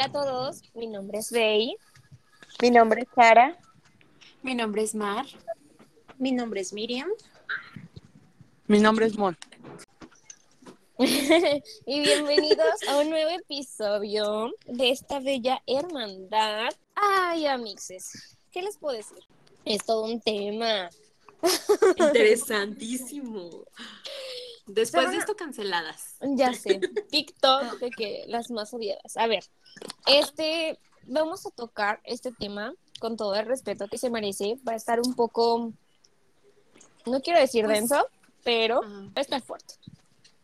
Hola a todos, mi nombre es Bey. Mi nombre es Sara. Mi nombre es Mar. Mi nombre es Miriam. Mi nombre es Mon. y bienvenidos a un nuevo episodio de esta bella hermandad. Ay, amixes, ¿qué les puedo decir? Es todo un tema. Interesantísimo. Después de esto, canceladas. Ya sé, TikTok de que las más odiadas. A ver, este, vamos a tocar este tema con todo el respeto que se merece. Va a estar un poco, no quiero decir Pues, denso, pero ajá. va a estar fuerte.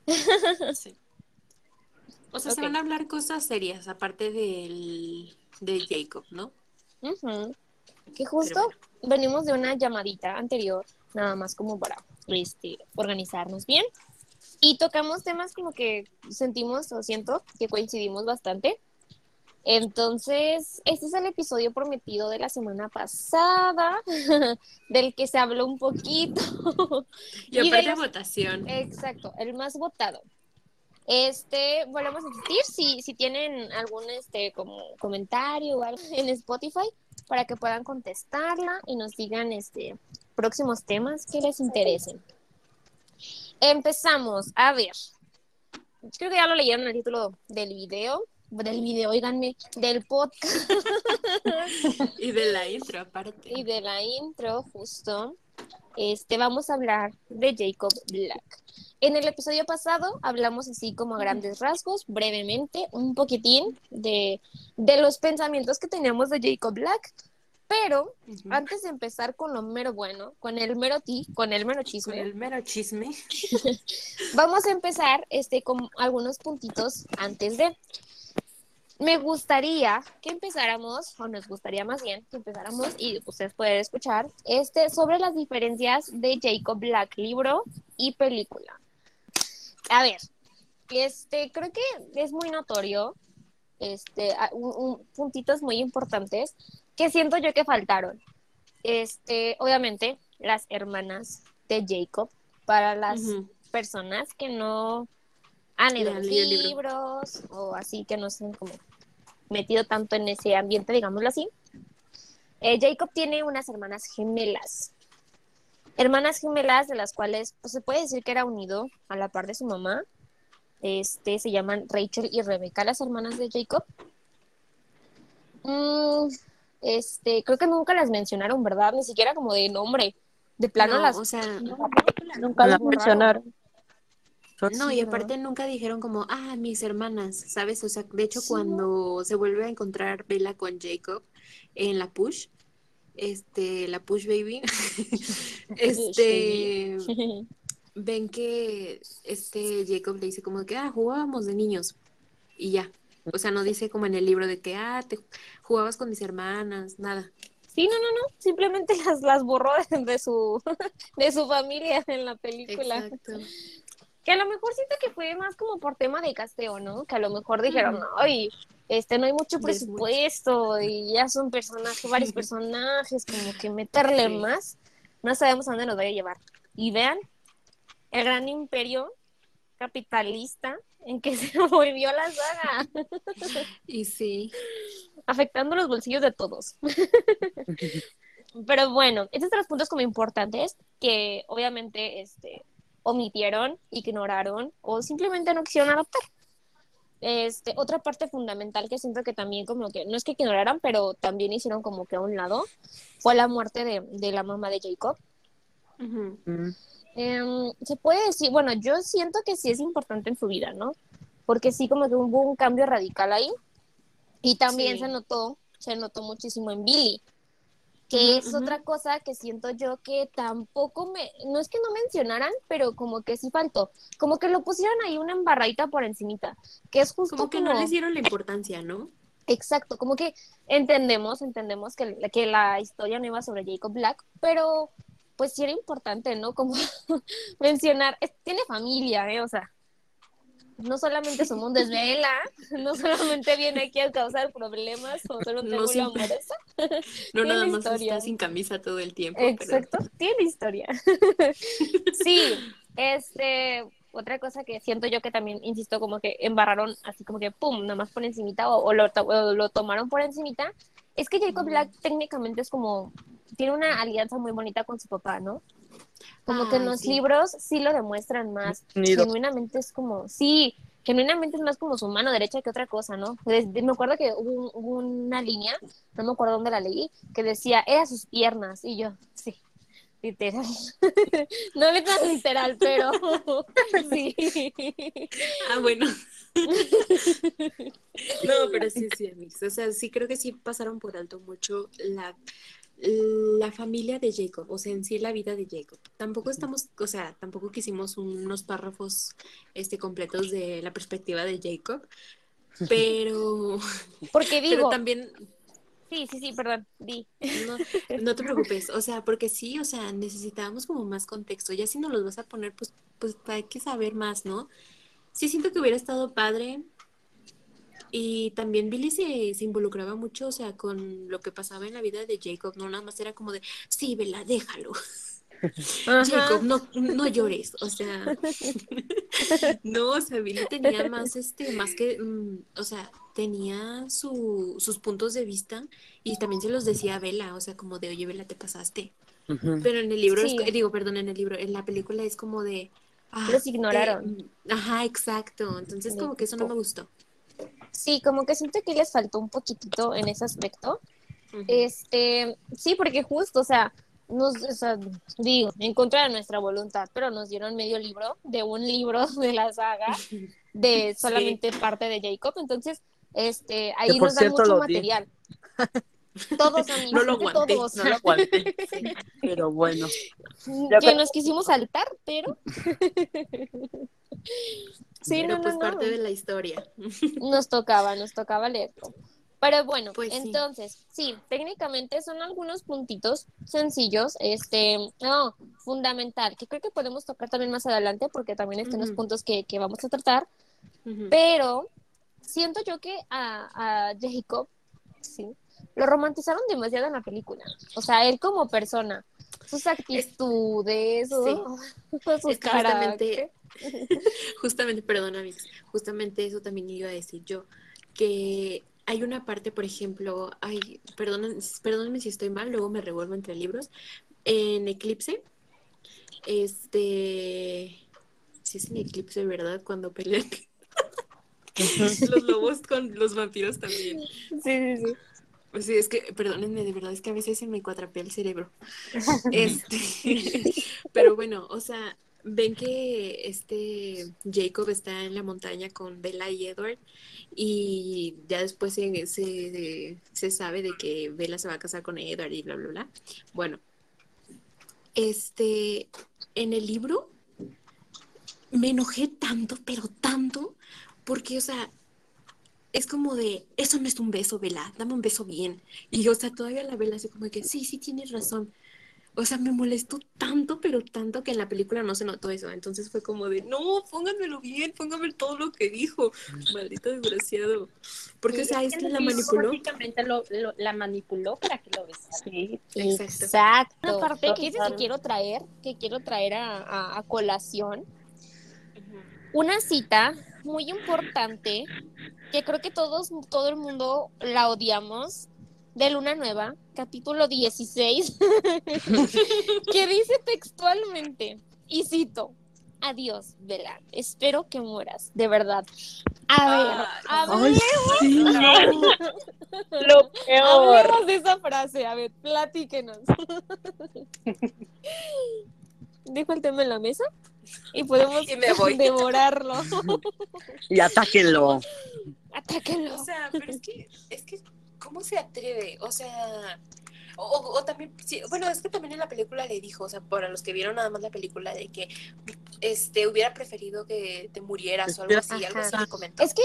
Sí. O sea, se van a hablar cosas serias, aparte del de Jacob, ¿no? Que justo bueno. venimos de una llamadita anterior, nada más como para este, organizarnos bien. Y tocamos temas como que sentimos o siento que coincidimos bastante. Entonces, este es el episodio prometido de la semana pasada, del que se habló un poquito. Y, aparte de los- votación. Exacto, el más votado. Este, volvemos a insistir, si, si tienen algún este como comentario o algo en Spotify para que puedan contestarla y nos digan este próximos temas que les interesen. Empezamos, a ver. Creo que ya lo leyeron en el título del video, del video, oiganme, del podcast Y de la intro, aparte. y de la intro, justo, este, vamos a hablar de Jacob Black. En el episodio pasado hablamos así como a grandes rasgos, brevemente, un poquitín de, de los pensamientos que teníamos de Jacob Black, pero antes de empezar con lo mero bueno, con el mero ti, con el mero Con chisme, el mero chisme. vamos a empezar este, con algunos puntitos antes de. Me gustaría que empezáramos, o nos gustaría más bien que empezáramos, y ustedes pueden escuchar, este, sobre las diferencias de Jacob Black, libro y película. A ver, este, creo que es muy notorio, este, un- un- puntitos muy importantes que siento yo que faltaron. Este, obviamente, las hermanas de Jacob, para las personas que no han leído los libro. libros o así que no se han como metido tanto en ese ambiente, digámoslo así. Eh, Jacob tiene unas hermanas gemelas. Hermanas gemelas de las cuales pues, se puede decir que era unido a la par de su mamá. Este, se llaman Rachel y Rebecca, las hermanas de Jacob. Mm, este, creo que nunca las mencionaron, ¿verdad? Ni siquiera como de nombre. De plano No, las o sea, Nunca la las mencionaron. no, y aparte nunca dijeron como, ah, mis hermanas, ¿sabes? O sea, de hecho, Sí, cuando se vuelve a encontrar Bella con Jacob en la push, este, la push baby, este, ven que este Jacob le dice como que, ah, jugábamos de niños y ya. O sea, no dice como en el libro de que, ah, te jugabas con mis hermanas, nada. Sí, no, no, no, simplemente las, las borró de, su, de su familia en la película. Exacto. Que a lo mejor siento que fue más como por tema de casteo, ¿no? Que a lo mejor dijeron, ay, este, no hay mucho presupuesto y ya son personajes, varios personajes, como que meterle más, no sabemos a dónde nos vaya a llevar. Y vean el gran imperio capitalista en que se volvió la saga, Y sí, afectando los bolsillos de todos. Pero bueno, estos son los puntos como importantes que obviamente este, omitieron, ignoraron o simplemente no quisieron adaptar. Este, otra parte fundamental que siento que también como que, no es que ignoraran, pero también hicieron como que a un lado, fue la muerte de, de la mamá de Jacob. Mm. Em, se puede decir, bueno, yo siento que sí es importante en su vida, ¿no? Porque sí como que hubo un cambio radical ahí. Y también Sí. se notó, se notó muchísimo en Billy, que Ujú, es ujú. otra cosa que siento yo que tampoco me, no es que no mencionaran, pero como que sí faltó, como que lo pusieron ahí una embarradita por encimita, que es justo como que no les dieron la importancia, ¿no? Exacto, como que entendemos, entendemos que, que la historia no iba sobre Jacob Black, pero pues sí era importante, ¿no? Como mencionar, es- tiene familia, ¿eh? O sea, no solamente es un desvela, no solamente viene aquí a causar problemas o solo un No siempre. amoroso. No Tiene nada más está sin camisa todo el tiempo. pero- Exacto, tiene historia. sí, este, otra cosa que siento yo que también, insisto, como que embarraron así como que pum, nada más por encimita o, o lo, o lo tomaron por encimita, es que Jacob Black técnicamente es como, tiene una alianza muy bonita con su papá, ¿no? Como que en los sí. libros sí lo demuestran más, Unido. genuinamente es como, sí, genuinamente es más como su mano derecha que otra cosa, ¿no? Desde- me acuerdo que hubo, un- hubo una línea, no me acuerdo dónde la leí, que decía, era sus piernas, y yo, sí, literal. no es tan literal, pero sí. Ah, bueno. no, pero sí, sí, amigos. O sea, sí creo que sí pasaron por alto mucho la, la familia de Jacob, o sea, en sí la vida de Jacob. Tampoco estamos, o sea, tampoco quisimos unos párrafos este, completos de la perspectiva de Jacob, pero, Porque pero digo, también sí, sí, sí, perdón, di. no, no te preocupes, o sea, porque sí, o sea, necesitábamos como más contexto. Ya si nos los vas a poner, pues, pues hay que saber más, ¿no? Sí siento que hubiera estado padre. Y también Billy se, se involucraba mucho, o sea, con lo que pasaba en la vida de Jacob, no nada más era como de, sí, Vela, déjalo. Jacob, no, no llores, o sea, no, o sea, Billy tenía más, este, más que, mm, o sea, tenía su, sus puntos de vista y también se los decía a Vela, o sea, como de, oye, Vela, te pasaste. Ujú. Pero en el libro, es- digo, perdón, en el libro, en la película es como de... ah, Los te- ignoraron. ajá, exacto. Entonces como que eso no me gustó. Sí, como que siento que les faltó un poquitito en ese aspecto. Este, sí, porque justo, o sea, nos, o sea, digo, en contra de nuestra voluntad, pero nos dieron medio libro de un libro de la saga de Sí. solamente parte de Jacob, entonces, este, ahí por nos dan cierto mucho di. material. Todos amigos, No lo aguanté, todos. No lo aguanté, Sí. pero bueno. Que nos quisimos saltar, pero sí, Pero no, pues no, parte no. de la historia. Nos tocaba, nos tocaba leerlo. Pero bueno, Pues sí. entonces, sí. técnicamente son algunos puntitos sencillos, este, no, fundamental, que creo que podemos tocar también más adelante, porque también están los puntos que, que vamos a tratar, pero siento yo que a, a Jacob, sí, lo romantizaron demasiado en la película. O sea, él como persona, sus actitudes, su- sus Es que justamente, caracteres. justamente, perdón amigos, justamente eso también iba a decir yo, que hay una parte, por ejemplo, ay, perdón, perdónenme si estoy mal, luego me revuelvo entre libros, en Eclipse, este, sí es en Eclipse, ¿verdad? Cuando pelean los lobos con los vampiros también. Sí, sí, sí. Pues sí, es que, perdónenme, de verdad, es que a veces se me cuatrapea el cerebro. Este, pero bueno, o sea, ven que este Jacob está en la montaña con Bella y Edward y ya después se, se, se sabe de que Bella se va a casar con Edward y bla, bla, bla. Bueno, este, en el libro me enojé tanto, pero tanto, porque, o sea, es como de, eso no es un beso, Vela, dame un beso bien. Y, o sea, todavía la Vela así como que, sí, sí, tienes razón. O sea, me molestó tanto, pero tanto que en la película no se notó eso. Entonces fue como de, no, pónganmelo bien, pónganme todo lo que dijo. Maldito desgraciado. Porque, o sea, es que la manipuló. Básicamente lo, lo- la manipuló para que lo besara. Sí. Exacto. Exacto. Una parte que, que quiero traer, que quiero traer a, a- a colación, una cita muy importante que creo que todos, todo el mundo la odiamos, de Luna Nueva, capítulo 16, que dice textualmente, y cito, adiós, Vela, espero que mueras, de verdad. A ver, Ay, hablemos, sí. Lo peor. hablemos de esa frase, a ver, platíquenos. Dejo el tema en la mesa y podemos Y me voy. devorarlo. Y atáquenlo. Atáquenlo. O sea, pero es que, es que, ¿cómo se atreve? O sea, o, o- o también, sí, bueno, es que también en la película le dijo, o sea, para los que vieron nada más la película, de que este hubiera preferido que te murieras o algo así, algo así le comentó. Es que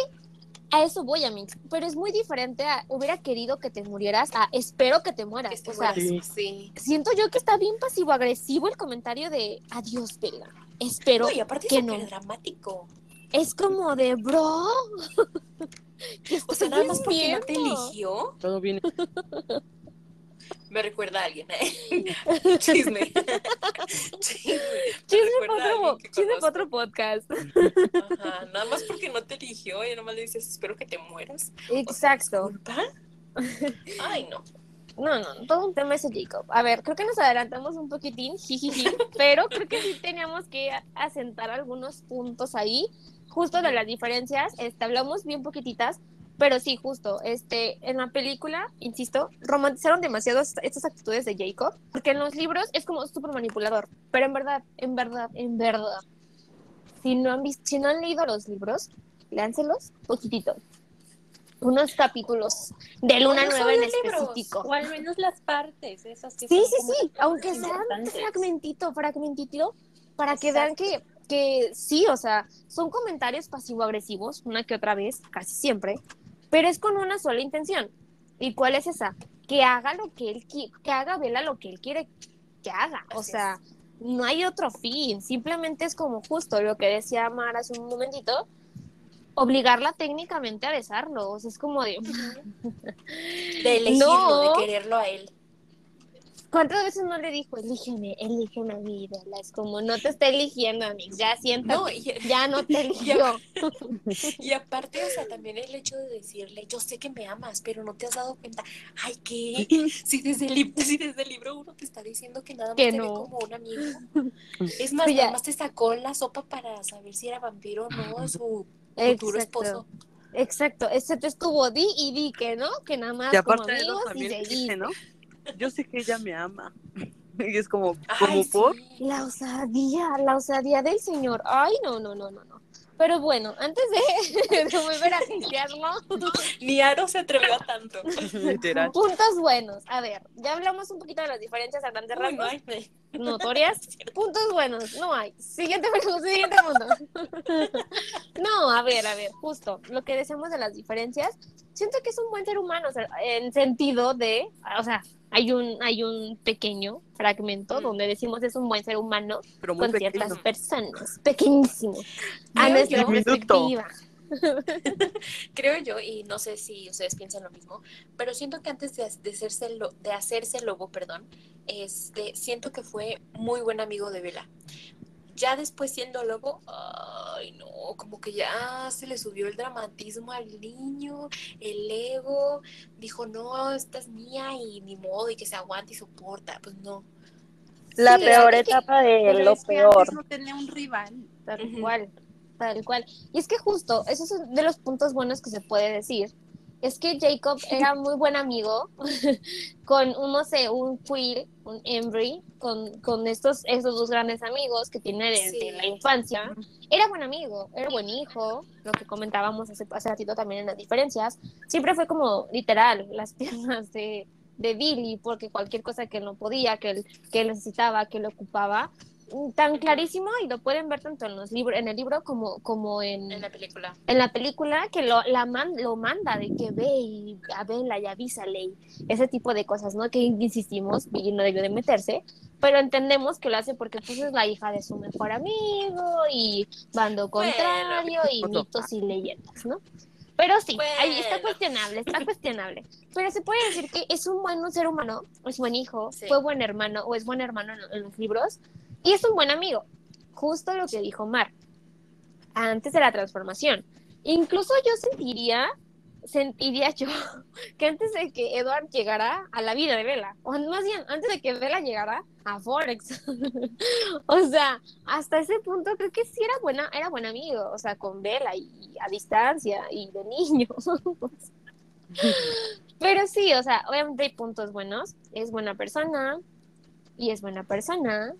a eso voy, Amix, pero es muy diferente a hubiera querido que te murieras a espero que te mueras. Que te o sea, mueras, Sí. sí. siento yo que está bien pasivo-agresivo el comentario de adiós, Vela. Espero No, y aparte que es no. dramático. Es como de bro. ¿Qué O sea, nada más porque no te eligió. Todo viene. Me recuerda a alguien. ¿eh? Chisme. Chisme. Me Chisme para otro, chisme pa' conozco. otro podcast. Ajá, nada más porque no te eligió y nomás le dices, espero que te mueras. O sea, Exacto. Ay, no. No, no, todo un tema ese Jacob. A ver, creo que nos adelantamos un poquitín, jijiji, pero creo que sí teníamos que asentar algunos puntos ahí, justo de las diferencias. Este, hablamos bien poquititas, pero sí, justo, este, en la película, insisto, romantizaron demasiado est- estas actitudes de Jacob, porque en los libros es como súper manipulador, pero en verdad, en verdad, en verdad, si no han visto, si no han leído los libros, léanselos poquitito. Unos capítulos de Luna No, Nueva en los libros. específico. O al menos las partes, esas que Sí, son sí, sí, aunque sea un fragmentito, fragmentito, para que vean que, que sí, o sea, son comentarios pasivo-agresivos, una que otra vez, casi siempre, pero es con una sola intención. ¿Y cuál es esa? Que haga lo que él quiere, que haga Vela lo que él quiere que haga. O sea, no hay otro fin, simplemente es como justo lo que decía Mar hace un momentito, obligarla técnicamente a besarlo, o sea, es como de... De elegirlo, No. de quererlo a él. ¿Cuántas veces no le dijo, elígeme, elígeme a mí, Vela? Es como, no te está eligiendo, Amix, ya siéntate, No, y, ya no te eligió. y aparte, o sea, también el hecho de decirle, yo sé que me amas, pero no te has dado cuenta. Ay, ¿qué? Si desde el, si desde el libro uno te está diciendo que nada más Que te no. ve como un amigo. Es más, nada más te sacó la sopa para saber si era vampiro o no su futuro esposo. Exacto, excepto estuvo di y di que no, que nada más Y como aparte de eso amigos y seguí. dice, ¿no? Yo sé que ella me ama. Y es como, como Ay, por. sí. La osadía, la osadía del señor. Ay, no, no, no, no, no. Pero bueno, antes de, de volver a hatearlo, Ni Aro se atrevió a tanto. Literal. puntos buenos. A ver, ya hablamos un poquito de las diferencias a grandes Uy, no rasgos. hay- notorias. Puntos buenos, no hay. Siguiente pregunta, siguiente punto. No, a ver, a ver, justo lo que decíamos de las diferencias. Siento que es un buen ser humano, o sea, en sentido de, o sea, hay un, hay un pequeño fragmento Mm. donde decimos es un buen ser humano Pero con ciertas personas, pequeñísimo, a Creo nuestra yo- perspectiva. Creo yo, y no sé si ustedes piensan lo mismo, pero siento que antes de, de hacerse, lo- de hacerse lobo, perdón, este, siento que fue muy buen amigo de Vela. Ya después siendo lobo, ay no, como que ya se le subió el dramatismo al niño, el ego, dijo, no, esta es mía y ni modo, y que se aguanta y soporta, pues no. La Sí, peor que- etapa de lo es que peor. antes no tenía un rival. Tal cual, tal cual. Y es que justo, eso es de los puntos buenos que se puede decir. Es que Jacob era muy buen amigo con un, no sé, un Quill, un Embry, con, con estos, estos dos grandes amigos que tiene desde Sí. la infancia. Era buen amigo, era buen hijo, lo que comentábamos hace, hace ratito también en las diferencias. Siempre fue como literal, las piernas de, de Billy, porque cualquier cosa que no podía, que él, que él necesitaba, que él ocupaba, tan clarísimo y lo pueden ver tanto en los libros en el libro como como en, En la película. en la película que lo la man- lo manda de que ve y a verla y avísale y ese tipo de cosas no que insistimos Billy no debió de meterse pero entendemos que lo hace porque pues es la hija de su mejor amigo y bando Bueno, contrario y otro. mitos y leyendas no pero sí, ahí está Bueno. cuestionable, está cuestionable. Pero se puede decir que es un buen ser humano, es buen hijo, Sí. fue buen hermano o es buen hermano en, en los libros y es un buen amigo. Justo lo que dijo Mar antes de la transformación. Incluso yo sentiría, sentiría yo que antes de que Edward llegara a la vida de Bella, o más bien antes de que Bella llegara a Forex, o sea, hasta ese punto creo que sí era buena, era buen amigo, o sea, con Bella y a distancia y de niños. Pero sí, o sea, obviamente hay puntos buenos. Es buena persona y es buena persona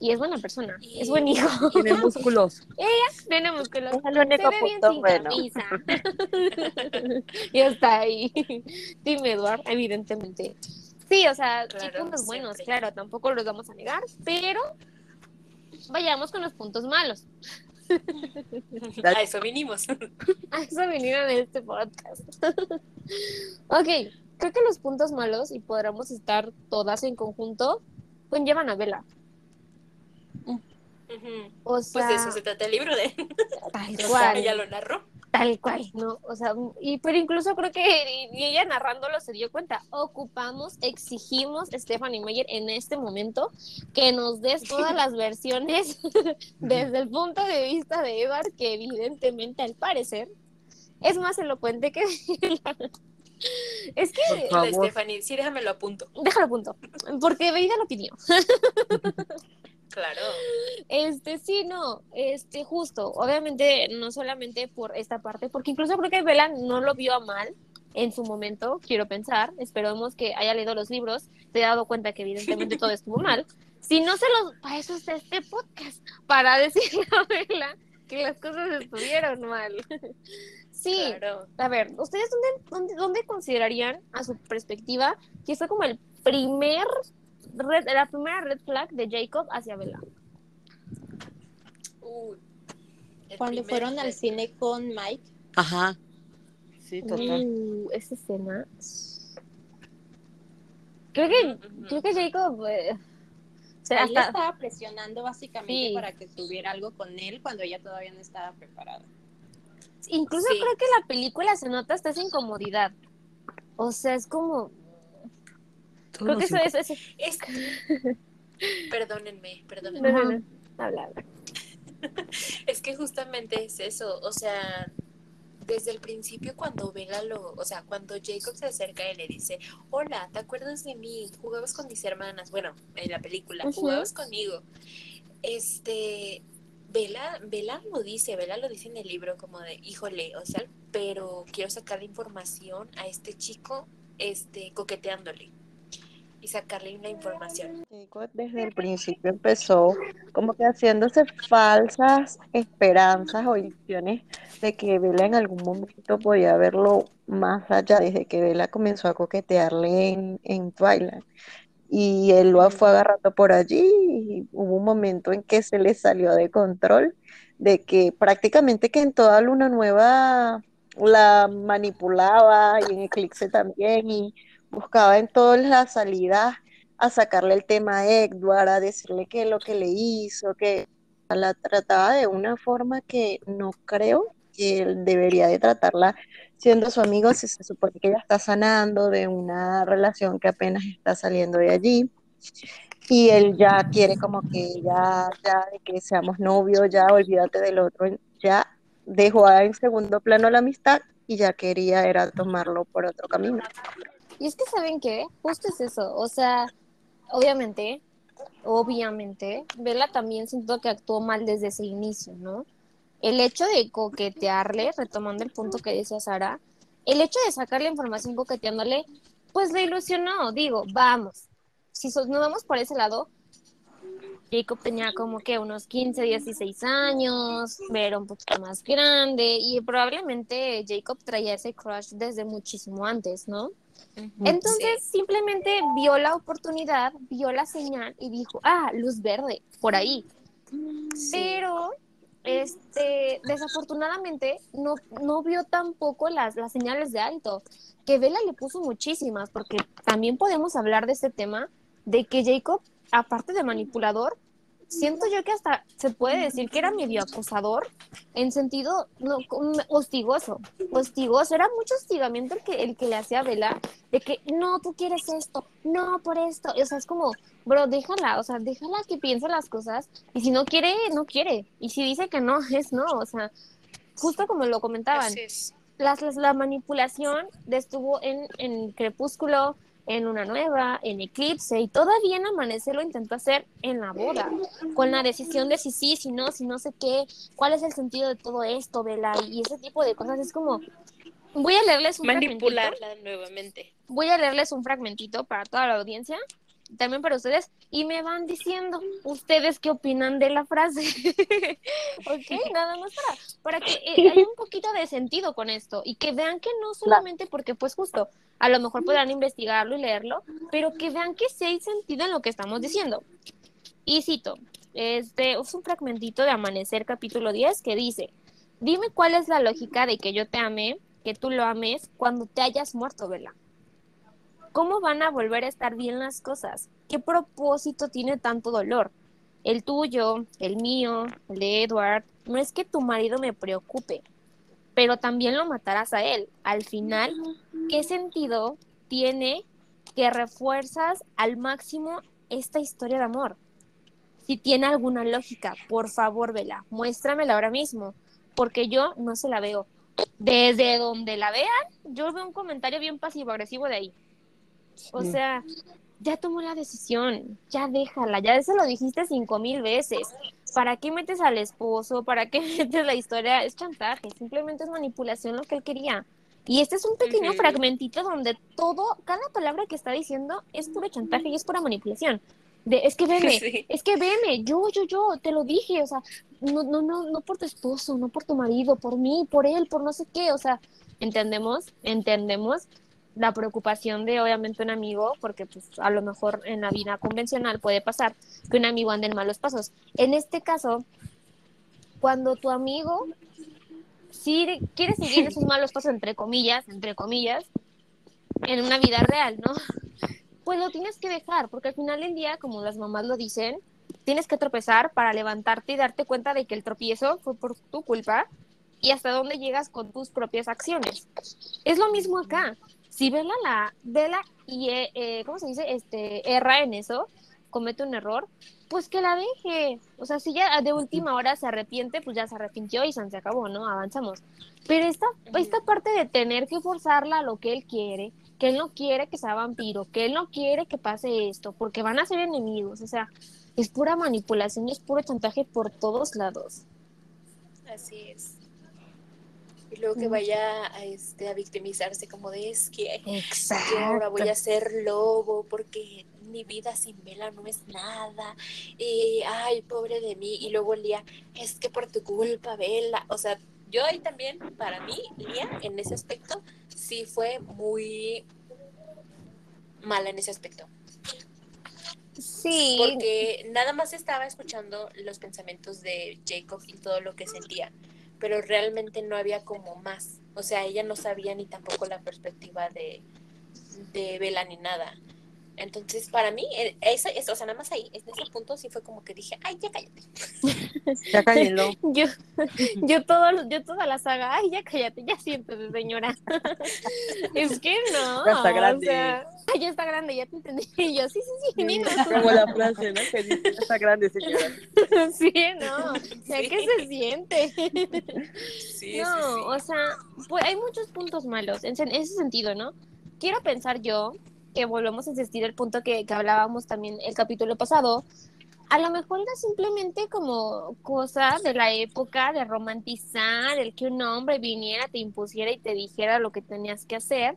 y es buena persona. Y- Es buen hijo. Tiene músculos. Tiene músculos. Es el único Se ve bien punto sin bueno. camisa. y está ahí. Dime, Eduard, evidentemente. Sí, o sea, hay Claro, puntos buenos, siempre. claro, tampoco los vamos a negar, pero vayamos con los puntos malos. A eso vinimos. A eso vinieron en este podcast. ok, creo que los puntos malos, y podremos estar todas en conjunto, conllevan a Vela. Ujú. O sea, Pues de eso se trata el libro de tal cual, ya lo narró. tal cual, ¿no? O sea, y pero incluso creo que y ella narrándolo se dio cuenta. Ocupamos, exigimos, Stephanie Meyer, en este momento, que nos des todas las versiones desde el punto de vista de Edward, que evidentemente al parecer es más elocuente que Es que, La. Stephanie, sí, déjamelo a punto. déjalo a punto, porque Veida lo pidió. Claro. Este, sí, no, este, justo, obviamente, no solamente por esta parte, porque incluso creo que Bella no lo vio a mal en su momento, quiero pensar, esperemos que haya leído los libros, se ha dado cuenta que evidentemente todo estuvo mal. Si no se los, para eso está este podcast, para decirle a Bella que las cosas estuvieron mal. Sí, Claro. a ver, ¿ustedes dónde, dónde, dónde considerarían, a su perspectiva, que fue como el primer, red, la primera red flag de Jacob hacia Bella? Cuando fueron al cine con Mike, Ajá. Sí, total. Uh, esa escena. Creo que, creo que Jacob. eh, o sea, él hasta- estaba presionando básicamente Sí. para que tuviera algo con él cuando ella todavía no estaba preparada. incluso Sí. creo que la película se nota hasta esa incomodidad. O sea, es como. Creo que eso es. es- Es... Perdónenme, perdónenme. no, no, no. Habla, habla. Es que justamente es eso, o sea, desde el principio cuando Bella lo, o sea, cuando Jacob se acerca y le dice, hola, ¿te acuerdas de mí? Jugabas con mis hermanas, bueno, en la película, jugabas conmigo. Este, Bella, Bella lo dice, Bella lo dice en el libro como de, híjole, o sea, pero quiero sacarle información a este chico, este, coqueteándole y sacarle una información. Desde el principio empezó como que haciéndose falsas esperanzas o ilusiones de que Bella en algún momento podía verlo más allá, desde que Bella comenzó a coquetearle en, en Twilight. Y él lo fue agarrando por allí y hubo un momento en que se le salió de control, de que prácticamente que en toda Luna Nueva la manipulaba y en Eclipse también y buscaba en todas las salidas a sacarle el tema a Edward, a decirle que lo que le hizo, que la trataba de una forma que no creo que él debería de tratarla siendo su amigo, si se supone que ella está sanando de una relación que apenas está saliendo de allí. Y él ya quiere como que ya, ya de que seamos novios, ya olvídate del otro, ya dejó en segundo plano la amistad y ya quería era tomarlo por otro camino. Y es que, ¿saben qué? Justo es eso. O sea, obviamente, obviamente, Bella también siento que actuó mal desde ese inicio, ¿no? El hecho de coquetearle, retomando el punto que decía Sara, el hecho de sacarle información coqueteándole, pues le ilusionó. Digo, vamos. Si nos vamos por ese lado, Jacob tenía como que unos 15, 16 años, era un poquito más grande y probablemente Jacob traía ese crush desde muchísimo antes, ¿no? Entonces simplemente vio la oportunidad, vio la señal y dijo, ah, luz verde, por ahí. Pero este, desafortunadamente no, no vio tampoco las, las señales de alto, que Vela le puso muchísimas, porque también podemos hablar de este tema, de que Jacob, aparte de manipulador, siento yo que hasta se puede decir que era medio acosador, en sentido no, hostigoso, hostigoso, era mucho hostigamiento el que, el que le hacía a Vela, de que no, tú quieres esto, no por esto, o sea, es como, bro, déjala, o sea, déjala que piense las cosas, y si no quiere, no quiere, y si dice que no, es no, o sea, justo como lo comentaban, las, las- la manipulación estuvo en, en Crepúsculo, en Una Nueva, en Eclipse, y todavía en Amanecer lo intentó hacer en la boda, con la decisión de si sí, si no, si no sé qué, cuál es el sentido de todo esto, Vela, y ese tipo de cosas. Es como, voy a leerles un fragmentito, Manipularla nuevamente. voy a leerles un fragmentito para toda la audiencia, también para ustedes, y me van diciendo ustedes qué opinan de la frase. ok, nada más para, para que eh, haya un poquito de sentido con esto y que vean que no solamente porque pues justo, a lo mejor podrán investigarlo y leerlo, pero que vean que sí hay sentido en lo que estamos diciendo. Y cito, este es un fragmentito de Amanecer capítulo 10 que dice, dime cuál es la lógica de que yo te ame, que tú lo ames cuando te hayas muerto, Vela. ¿Cómo van a volver a estar bien las cosas? ¿Qué propósito tiene tanto dolor? El tuyo, el mío, el de Edward. No es que tu marido me preocupe. pero también lo matarás a él. Al final, ¿qué sentido tiene que refuerzas al máximo esta historia de amor? Si tiene alguna lógica, por favor, vela, muéstramela ahora mismo, porque yo no se la veo. Desde donde la vean, yo veo un comentario bien pasivo-agresivo de ahí. O sea, ya tomó la decisión, ya déjala, ya se lo dijiste cinco mil veces. ¿Para qué metes al esposo? ¿Para qué metes la historia? Es chantaje, simplemente es manipulación lo que él quería. Y este es un pequeño fragmentito donde todo, cada palabra que está diciendo es puro chantaje y es pura manipulación. De, es que veme, Sí. es que veme, yo, yo, yo, te lo dije, o sea, no, no, no, no por tu esposo, no por tu marido, por mí, por él, por no sé qué, o sea, entendemos, entendemos la preocupación de obviamente un amigo, porque pues a lo mejor en la vida convencional puede pasar que un amigo ande en malos pasos. En este caso, cuando tu amigo sí quiere seguir esos malos pasos, entre comillas, entre comillas, en una vida real, ¿no? Pues lo tienes que dejar, porque al final del día, como las mamás lo dicen, tienes que tropezar para levantarte y darte cuenta de que el tropiezo fue por tu culpa y hasta dónde llegas con tus propias acciones. Es lo mismo acá. Si Vela la Vela y eh, eh, ¿cómo se dice? Este erra en eso, comete un error, pues que la deje. O sea, si ya de última hora se arrepiente, pues ya se arrepintió y se acabó, ¿no? Avanzamos. Pero esta, esta parte de tener que forzarla a lo que él quiere, que él no quiere que sea vampiro, que él no quiere que pase esto, porque van a ser enemigos, o sea, es pura manipulación y es puro chantaje por todos lados. Así es. Y luego que vaya a, este, a victimizarse como de es que yo ahora voy a ser lobo porque mi vida sin vela no es nada. Y ay, pobre de mí. Y luego Lía, es que por tu culpa, Vela. O sea, yo ahí también, para mí, Lía, en ese aspecto, sí fue muy mala en ese aspecto. Sí, Porque nada más estaba escuchando los pensamientos de Jacob y todo lo que sentía, pero realmente no había como más. O sea, ella no sabía ni tampoco la perspectiva de, de Bella ni nada. Entonces, para mí, esa, esa- o sea, nada más ahí, en ese punto sí fue como que dije, ay, ya cállate. Ya cállenlo. yo, yo, todo, yo toda la saga, ay, ya cállate, ya siéntese, señora. es que no. Ya está o grande. sea, "Ay, ya está grande, ya te entendí. Y yo, sí, sí, sí, Nina. Como la frase, ¿no? Que dice, ya está grande, señora. sí, no. O sea, Sí. ¿qué se siente? Sí, no, o sea, pues hay muchos puntos malos en ese sentido, ¿no? Quiero pensar yo que volvemos a insistir el punto que, que hablábamos también el capítulo pasado. A lo mejor era simplemente como cosa de la época de romantizar, el que un hombre viniera, te impusiera y te dijera lo que tenías que hacer.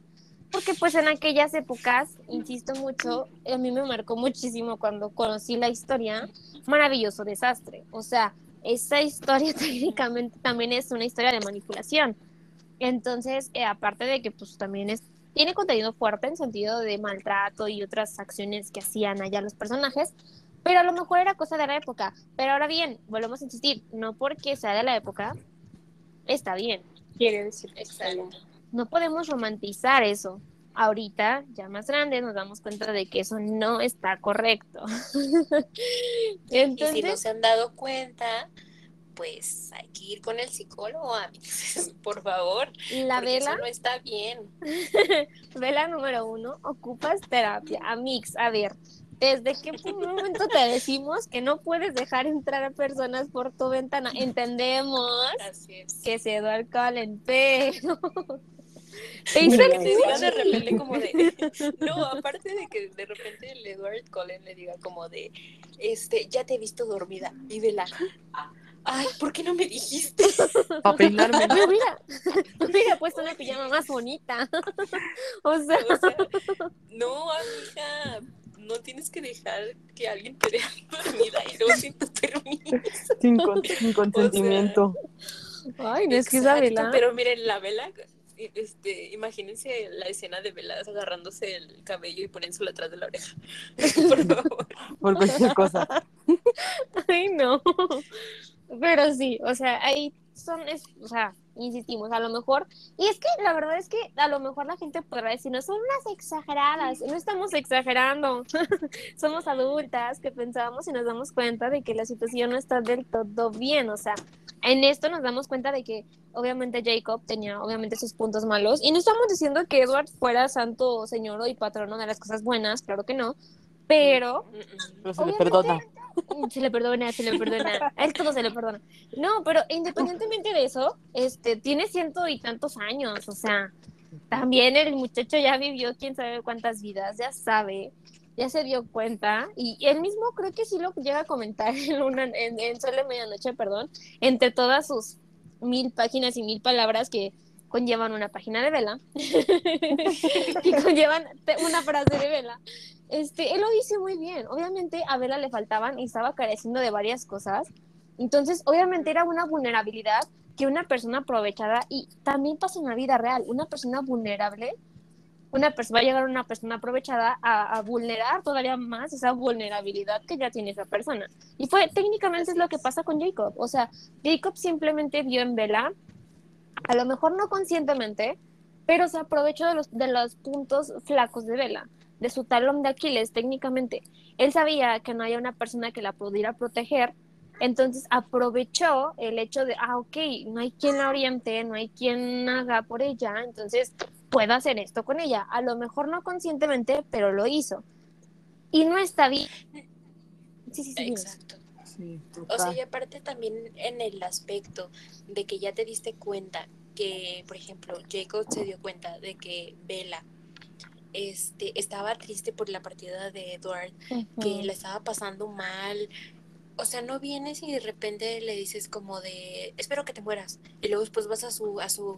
Porque pues en aquellas épocas, insisto mucho, a mí me marcó muchísimo cuando conocí la historia, maravilloso desastre. O sea, esa historia técnicamente también es una historia de manipulación. Entonces, eh, aparte de que pues también es, tiene contenido fuerte en sentido de maltrato y otras acciones que hacían allá los personajes, pero a lo mejor era cosa de la época. Pero ahora bien, volvemos a insistir, no porque sea de la época, está bien. Quiere decir que está bien. No podemos romantizar eso. Ahorita, ya más grande, nos damos cuenta de que eso no está correcto. Y si no Entonces, se han dado cuenta, pues hay que ir con el psicólogo, amigos. Por favor. la porque eso vela no está bien. Vela número uno, ocupas terapia. Amix, a ver, ¿desde qué momento te decimos que no puedes dejar entrar a personas por tu ventana? Entendemos es. que se da alcohol en pero... Te que el de repente como de no aparte de que de repente el Edward Cullen le diga como de este ya te he visto dormida y vela ay ¿por qué no me dijiste? Para peinarme. Me hubiera, me hubiera puesto una pijama más bonita. o sea, O sea, no amiga no tienes que dejar que alguien te vea dormida y luego sin tu permiso Sin, con- sin consentimiento. ay, no es que Exacto, Isabela. pero miren la vela este, imagínense la escena de velas agarrándose el cabello y poniéndolo atrás de la oreja. Por favor. Por cualquier cosa. Ay, no. Pero sí, o sea, ahí son, es, o sea, insistimos, a lo mejor, y es que la verdad es que a lo mejor la gente podrá decir, no son unas exageradas, no estamos exagerando, somos adultas que pensábamos y nos damos cuenta de que la situación no está del todo bien, o sea, en esto nos damos cuenta de que obviamente Jacob tenía obviamente sus puntos malos y no estamos diciendo que Edward fuera santo señor y patrono de las cosas buenas, claro que no, pero Mm, mm. Pero se le perdona. se le perdona, se le perdona, a él todo se le perdona. No, pero independientemente de eso, este tiene ciento y tantos años, o sea, también el muchacho ya vivió quién sabe cuántas vidas, ya sabe, ya se dio cuenta y él mismo creo que sí lo llega a comentar en una en, en Sol de Medianoche, perdón, entre todas sus mil páginas y mil palabras que conllevan una página de vela, que conllevan una frase de vela. Este, él lo dice muy bien. Obviamente a Vela le faltaban y estaba careciendo de varias cosas. Entonces, obviamente era una vulnerabilidad que una persona aprovechada y también pasa en la vida real, una persona vulnerable, una persona va a llegar una persona aprovechada a, a vulnerar todavía más esa vulnerabilidad que ya tiene esa persona. Y fue técnicamente es lo que pasa con Jacob. O sea, Jacob simplemente vio en Vela, a lo mejor no conscientemente, pero se aprovechó de los, de los puntos flacos de Vela, de su talón de Aquiles técnicamente. Él sabía que no había una persona que la pudiera proteger, entonces aprovechó el hecho de, ah, ok, no hay quien la oriente, no hay quien haga por ella, entonces puedo hacer esto con ella. A lo mejor no conscientemente, pero lo hizo. Y no está bien. Sí, sí, sí. Sí, O sea, y aparte también en el aspecto de que ya te diste cuenta que, por ejemplo, Jacob se dio cuenta de que Bella este, estaba triste por la partida de Edward, que la estaba pasando mal. O sea, no vienes y de repente le dices como de, espero que te mueras. Y luego después vas a su, a su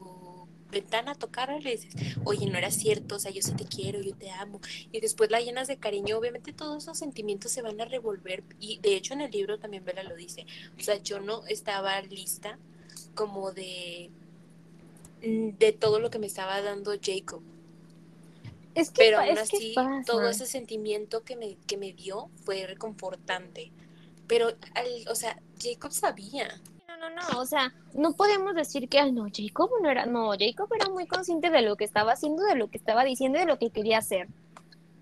ventana a tocarla y le dices, oye, no era cierto, o sea, yo sí te quiero, yo te amo. Y después la llenas de cariño, obviamente todos esos sentimientos se van a revolver. Y de hecho en el libro también Bella lo dice. O sea, yo no estaba lista como de mm, de todo lo que me estaba dando Jacob. Es que, Pero aún es que así, pasa. todo ese sentimiento que me, que me dio fue reconfortante. Pero, al- o sea, Jacob sabía. No, no, o sea, no podemos decir que, ay, no, Jacob no era, no, Jacob era muy consciente de lo que estaba haciendo, de lo que estaba diciendo y de lo que quería hacer.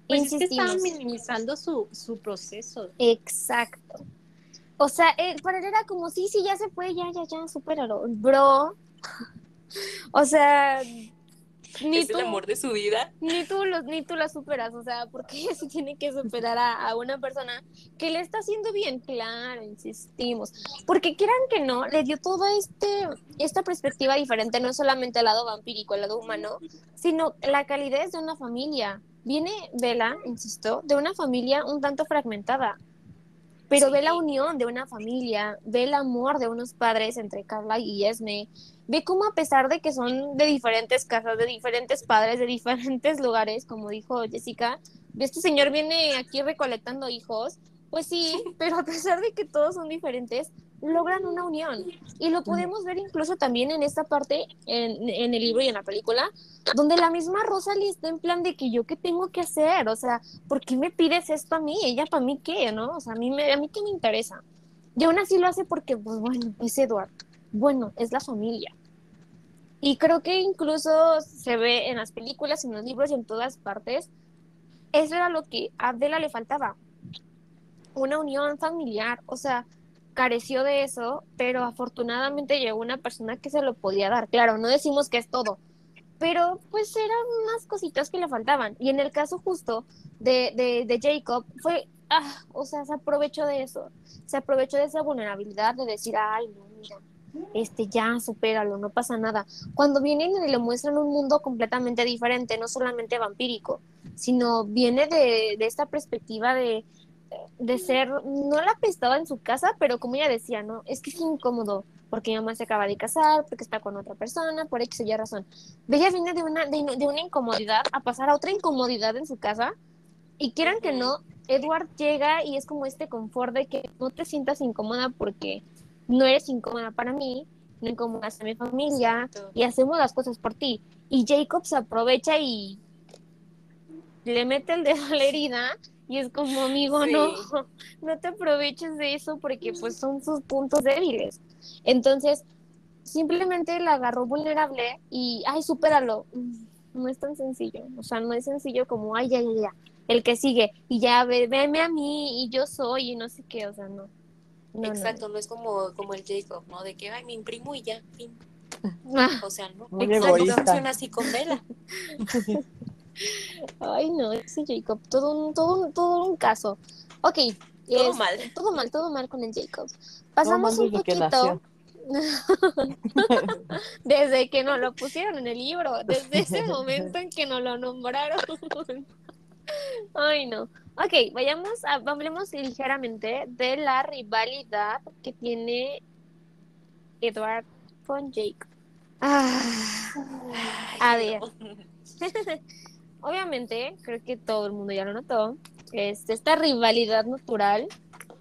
Pues es que Insistimos. estaba minimizando su, su proceso. Exacto. O sea, para él era como, sí, sí, ya se fue, ya, ya, ya, supéralo. Bro. O sea, ni es tú, el amor de su vida. ni tú, lo, ni tú la superas. O sea, ¿por qué se tiene que superar a, a una persona que le está haciendo bien? Claro, insistimos. Porque quieran que no, le dio toda este, esta perspectiva diferente, no solamente al lado vampírico, al lado humano, sino la calidez de una familia. Viene Vela, insisto, de una familia un tanto fragmentada, pero ve Sí. la unión de una familia, ve el amor de unos padres entre Carla y Esme, ve cómo a pesar de que son de diferentes casas, de diferentes padres, de diferentes lugares, como dijo Jessica, este señor viene aquí recolectando hijos, pues sí, pero a pesar de que todos son diferentes, logran una unión. Y lo podemos ver incluso también en esta parte, en, en el libro y en la película, donde la misma Rosalie está en plan de que yo qué tengo que hacer, o sea, ¿por qué me pides esto a mí? Ella para mí qué, ¿no? O sea, a mí, me, a mí qué me interesa. Y aún así lo hace porque, pues bueno, es Edward. Bueno, es la familia. Y creo que incluso se ve en las películas, en los libros y en todas partes. Eso era lo que a Adela le faltaba. Una unión familiar. O sea, careció de eso, pero afortunadamente llegó una persona que se lo podía dar. Claro, no decimos que es todo, pero pues eran unas cositas que le faltaban. Y en el caso justo de, de, de Jacob, fue, ah, o sea, se aprovechó de eso, se aprovechó de esa vulnerabilidad de decir, ay, no, mira, este, ya, supéralo, no pasa nada. Cuando vienen y le muestran un mundo completamente diferente, no solamente vampírico, sino viene de, de esta perspectiva de, de ser, no la apestaba en su casa, pero como ella decía, no, es que es incómodo, porque mi mamá se acaba de casar, porque está con otra persona, por X o Y razón. Ella viene de una, de, de una incomodidad a pasar a otra incomodidad en su casa, y quieran que no, Edward llega y es como este confort de que no te sientas incómoda porque no eres incómoda para mí, no incomodas a mi familia, y hacemos las cosas por ti. Y Jacob se aprovecha y le mete el dedo a la herida y es como, amigo, Sí. no, no te aproveches de eso porque pues son sus puntos débiles. Entonces, simplemente la agarró vulnerable y, ay, supéralo. Mm, No es tan sencillo, o sea, no es sencillo como, ay, ya, ya, ya, el que sigue, y ya, ve, veme a mí, y yo soy, y no sé qué, o sea, no. No, no, Exacto, no. es como, como el Jacob, ¿no? De que, ay, me imprimo y ya, fin. no. Ah, O sea, no. Muy Exacto, egoísta. funciona así con Vela. Ay, no, ese Jacob, todo un, todo un, todo un caso. Ok. Todo es- mal. Todo mal, todo mal con el Jacob. Pasamos un poquito. desde que nos lo pusieron en el libro, desde ese momento en que nos lo nombraron. Ay, no. Ok, vayamos a, hablemos ligeramente de la rivalidad que tiene Edward con Jacob. Ah, a ver, obviamente, creo que todo el mundo ya lo notó, es esta rivalidad natural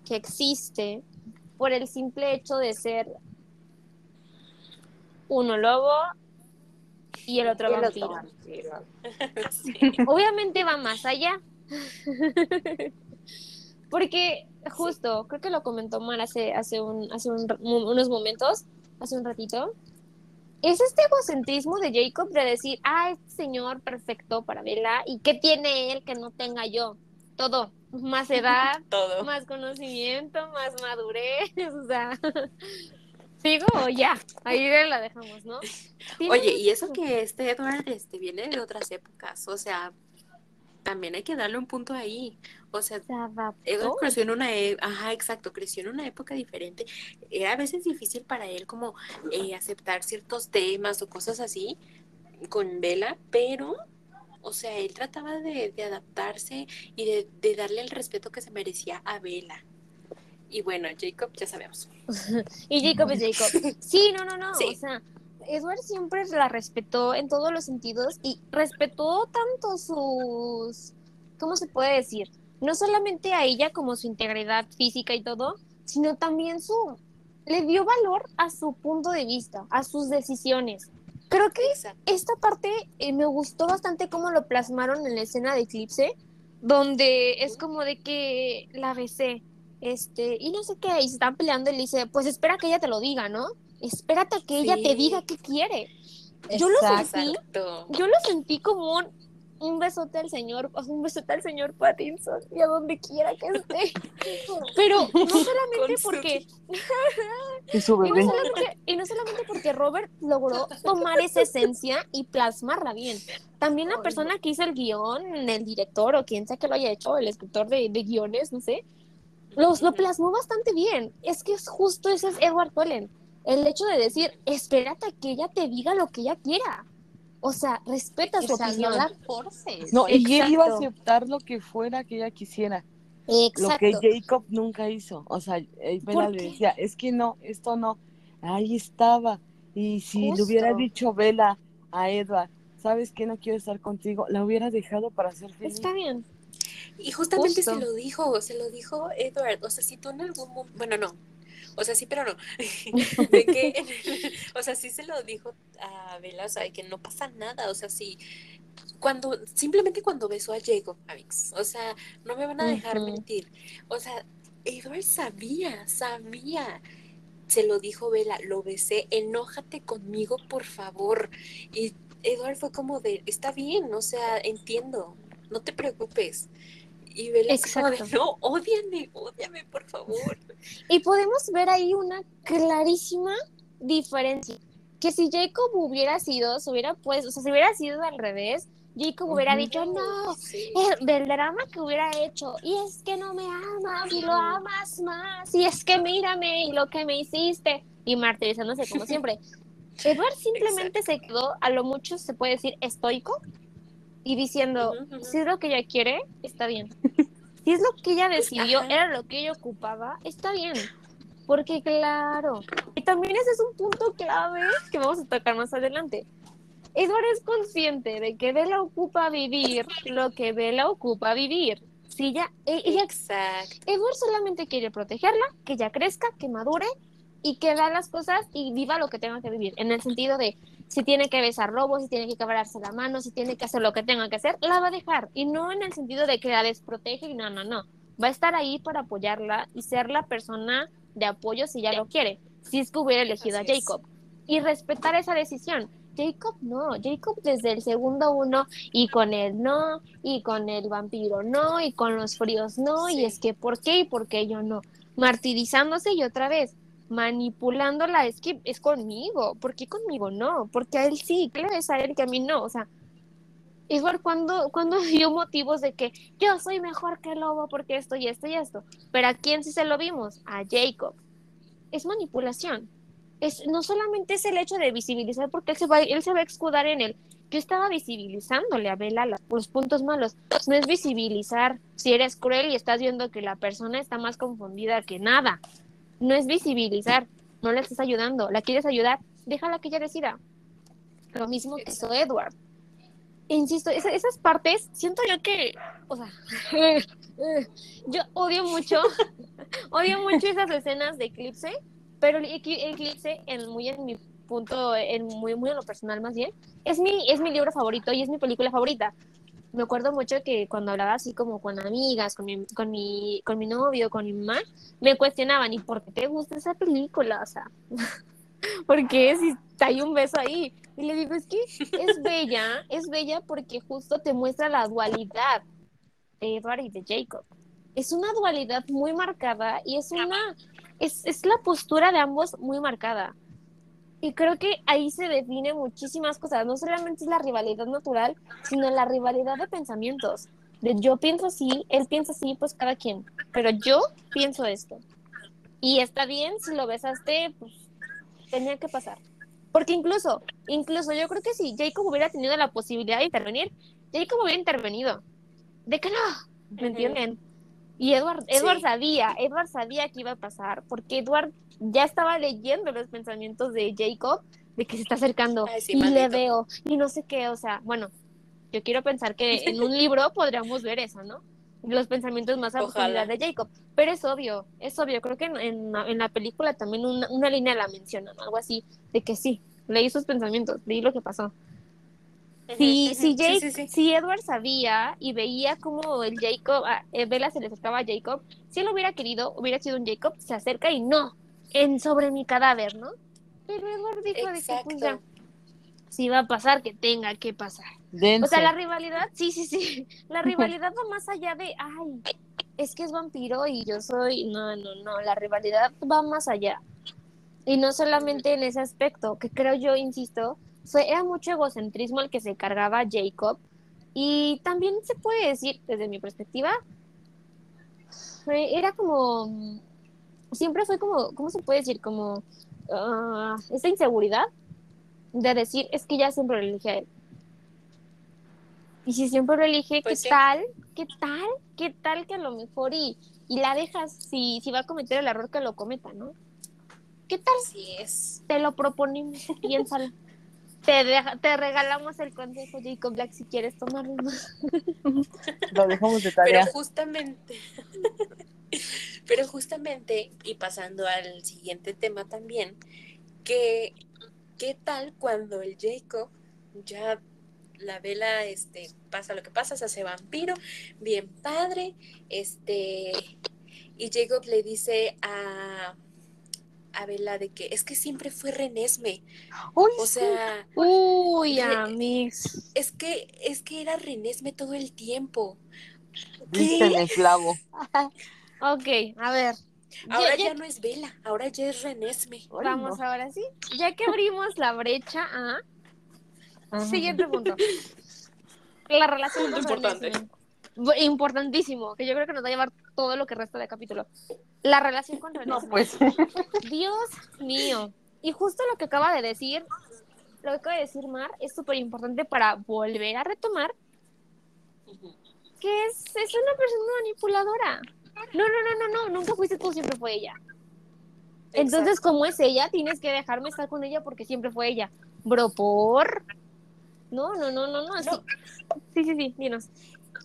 que existe por el simple hecho de ser uno lobo y el otro vampiro. Sí. Obviamente va más allá. Porque justo, creo que lo comentó Mar hace, hace, un, hace un- unos momentos, hace un ratito. Es este egocentrismo de Jacob de decir, ah, este señor perfecto para Bella, ¿y qué tiene él que no tenga yo? Todo, más edad, Todo. más conocimiento, más madurez, o sea, sigo o ya, ahí la dejamos, ¿no? Oye, y eso que este Edward este, viene de otras épocas, o sea, también hay que darle un punto ahí. O sea, se. Edward creció en una, e- ajá, exacto, creció en una época diferente. Era a veces difícil para él como eh, aceptar ciertos temas o cosas así con Bella, pero, o sea, él trataba de, de adaptarse y de, de darle el respeto que se merecía a Bella. Y bueno, Jacob, ya sabemos. Y Jacob es Jacob. Sí, no, no, no. Sí. O sea, Edward siempre la respetó en todos los sentidos y respetó tanto sus, ¿cómo se puede decir? No solamente a ella como su integridad física y todo, sino también su, le dio valor a su punto de vista, a sus decisiones. Creo que Exacto. esta parte eh, me gustó bastante cómo lo plasmaron en la escena de Eclipse, donde es como de que la besé, este, y no sé qué, y se están peleando y le dice, pues espera que ella te lo diga, ¿no? Espérate a que ella te diga qué quiere. Yo lo sentí, yo lo sentí como un, un besote al señor, un besote al señor Pattinson y a donde quiera que esté. Pero no solamente porque Y no, solamente, y no solamente porque Robert logró tomar esa esencia y plasmarla bien. También la persona que hizo el guion, el director o quien sea que lo haya hecho, el escritor de, de guiones, no sé, los, lo plasmó bastante bien. Es que es justo ese es Edward Cullen. El hecho de decir, espérate a que ella te diga lo que ella quiera. O sea, respeta su O sea, opinión. no la forces. No, y él iba a aceptar lo que fuera que ella quisiera. Exacto. Lo que Jacob nunca hizo. O sea, Bella ¿Por le decía, es que no, esto no. Ahí estaba. Y si Justo. le hubiera dicho Bella a Edward, ¿sabes que no quiero estar contigo? La hubiera dejado para ser feliz. Está bien. Y justamente Justo. se lo dijo, se lo dijo Edward. O sea, si tú en algún momento, bueno, no. O sea, sí, pero no. de que, o sea, sí se lo dijo a Bella, o sea, de que no pasa nada. O sea, sí, cuando, simplemente cuando besó a Jacob, Avix. O sea, no me van a dejar mentir. O sea, Edward sabía, sabía. Se lo dijo Bella, lo besé, enójate conmigo, por favor. Y Edward fue como de, está bien, o sea, entiendo, no te preocupes. Y Bella como de, Exacto. no, ódiame, ódiame, por favor. Y podemos ver ahí una clarísima diferencia. Que si Jacob hubiera sido, se hubiera pues, o sea, si hubiera sido al revés, Jacob hubiera dicho, no, Sí. eh, del drama que hubiera hecho, y es que no me amas, y lo amas más, y es que mírame, y lo que me hiciste, y martirizándose como siempre. Edward simplemente se quedó, a lo mucho se puede decir, estoico, y diciendo, si es lo que ella quiere, está bien. Si es lo que ella decidió, Ajá. era lo que ella ocupaba, está bien. Porque claro, y también ese es un punto clave que vamos a tocar más adelante. Edward es consciente de que Bella ocupa vivir lo que Bella ocupa vivir. Si ella, e- ella, Exacto. Edward solamente quiere protegerla, que ella crezca, que madure y que vea las cosas y viva lo que tenga que vivir. En el sentido de si tiene que besar lobos, si tiene que quebrarse la mano, si tiene que hacer lo que tenga que hacer, la va a dejar. Y no en el sentido de que la desprotege y no, no, no. Va a estar ahí para apoyarla y ser la persona de apoyo si ella lo quiere. Si es que hubiera elegido Así a es. Jacob. Y respetar esa decisión. Jacob no, Jacob desde el segundo uno y con él no, y con el vampiro no, y con los fríos no, Sí. y es que ¿por qué y por qué yo no? martirizándose y otra vez manipulándola, es que es conmigo, ¿por qué conmigo no? Porque a él sí, ¿qué le ves a él que a mí no? O sea, igual cuando, cuando dio motivos de que yo soy mejor que lobo porque esto y esto y esto, pero ¿a quién sí se lo vimos? A Jacob. Es manipulación. Es, no solamente es el hecho de visibilizar porque él se va, él se va a escudar en él. Yo estaba visibilizándole a Bella la- los puntos malos. No es visibilizar si eres cruel y estás viendo que la persona está más confundida que nada. No es visibilizar, no le estás ayudando. ¿La quieres ayudar? Déjala que ella decida. Lo mismo que hizo Edward. Insisto, esa- esas partes, siento yo que, o sea, yo odio mucho, odio mucho esas escenas de Eclipse, pero Eclipse, en, muy en mi punto, en muy, muy en lo personal más bien, es mi, es mi libro favorito y es mi película favorita. Me acuerdo mucho que cuando hablaba así como con amigas, con mi, con mi, con mi novio, con mi mamá, me cuestionaban, ¿y por qué te gusta esa película? O sea, ¿por qué si hay un beso ahí? Y le digo, es que es bella, es bella porque justo te muestra la dualidad de Edward y de Jacob. Es una dualidad muy marcada y es una, es, es la postura de ambos muy marcada. Y creo que ahí se define muchísimas cosas. No solamente es la rivalidad natural, sino la rivalidad de pensamientos. De yo pienso así, él piensa así, pues cada quien. Pero yo pienso esto. Y está bien, si lo besaste, pues tenía que pasar. Porque incluso, incluso yo creo que si Jacob hubiera tenido la posibilidad de intervenir, Jacob hubiera intervenido. De que no, ¿me entienden? Y Edward, Edward Sí. sabía, Edward sabía que iba a pasar, porque Edward ya estaba leyendo los pensamientos de Jacob, de que se está acercando, Ay, sí, y le veo, y no sé qué, o sea, bueno, yo quiero pensar que en un libro podríamos ver eso, ¿no? Los pensamientos más a Ojalá. de Jacob, pero es obvio, es obvio, creo que en, en la- en la película también una, una línea la mencionan, algo así, de que sí, leí sus pensamientos, leí lo que pasó. Si, si. Jake, Sí, sí, sí. si Edward sabía y veía como el Jacob, a eh, Bella se le acercaba a Jacob, si él hubiera querido, hubiera sido un Jacob, se acerca y no, en sobre mi cadáver, ¿no? Pero Edward dijo de que pues ya, si va a pasar, que tenga que pasar. Dense. O sea, la rivalidad, sí, sí, sí, la rivalidad va más allá de, ay, es que es vampiro y yo soy, no, no, no, la rivalidad va más allá. Y no solamente en ese aspecto, que creo yo, insisto, fue, era mucho egocentrismo el que se cargaba Jacob. Y también se puede decir, desde mi perspectiva, fue- era como, siempre fue como, ¿cómo se puede decir? Como ah, esta inseguridad de decir, es que ya siempre lo elige a él. Y si siempre lo elige, Pues ¿qué sí. tal? ¿Qué tal? ¿Qué tal que a lo mejor y, y la dejas si, si va a cometer el error que lo cometa, ¿no? ¿Qué tal? Así es. Te lo proponemos, piénsalo. Te, deja- te regalamos el consejo, Jacob Black, si quieres tomarlo. Lo dejamos de Pero tarea. justamente, pero justamente, y pasando al siguiente tema también, que qué tal cuando el Jacob ya la vela este pasa lo que pasa, se hace vampiro, bien padre, este y Jacob le dice a a Bella de que es que siempre fue Renesme, Uy, o sea, Uy, Re- amigos. es que es que era Renesme todo el tiempo. viste en el clavo. Ok, a ver. Ahora Ya- ya, ya- no es Vela, ahora ya es Renesme. Vamos no. ahora sí. Ya que abrimos la brecha a Ajá. Siguiente punto. La relación Punto con importante. Importantísimo, que yo creo que nos va a llevar todo lo que resta de capítulo. La relación con No, Renesmee. pues. Dios mío. Y justo lo que acaba de decir, lo que acaba de decir Mar, es súper importante para volver a retomar que es, es una persona manipuladora. No, no, no, no, no, nunca fuiste tú, siempre fue ella. Entonces, como es ella, tienes que dejarme estar con ella porque siempre fue ella. Bro, por. No, no, no, no, no. Sí, sí, sí, sí, dinos.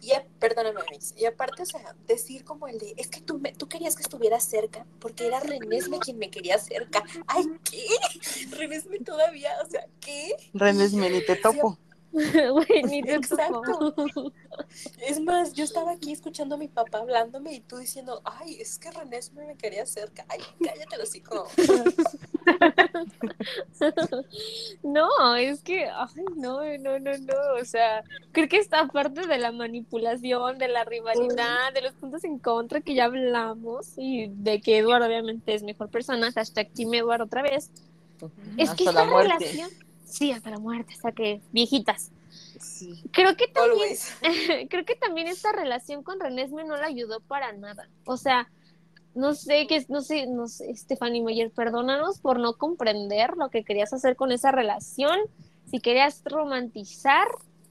Y perdóname, Mix. Y aparte, o sea, decir como el de, es que tú, me, tú querías que estuviera cerca, porque era Renesme quien me quería cerca. Ay, ¿qué? Renesme todavía, o sea, ¿qué? Renes, ni te topo. Güey, ni te Exacto. tocó. Es más, yo estaba aquí escuchando a mi papá hablándome y tú diciendo, ay, es que René me quería cerca. Ay, cállate los hijos. No, es que, ay, no, no, no, no, o sea, creo que esta parte de la manipulación, de la rivalidad, de los puntos en contra que ya hablamos y de que Eduardo obviamente es mejor persona, hashtag Team Eduardo otra vez, es que la esta muerte. relación, sí, hasta la muerte, hasta que viejitas. Sí. Creo que también, creo que también esta relación con Renesme no la ayudó para nada. O sea, no sé qué, no sé, no sé, Stephanie Meyer, perdónanos por no comprender lo que querías hacer con esa relación. Si querías romantizar,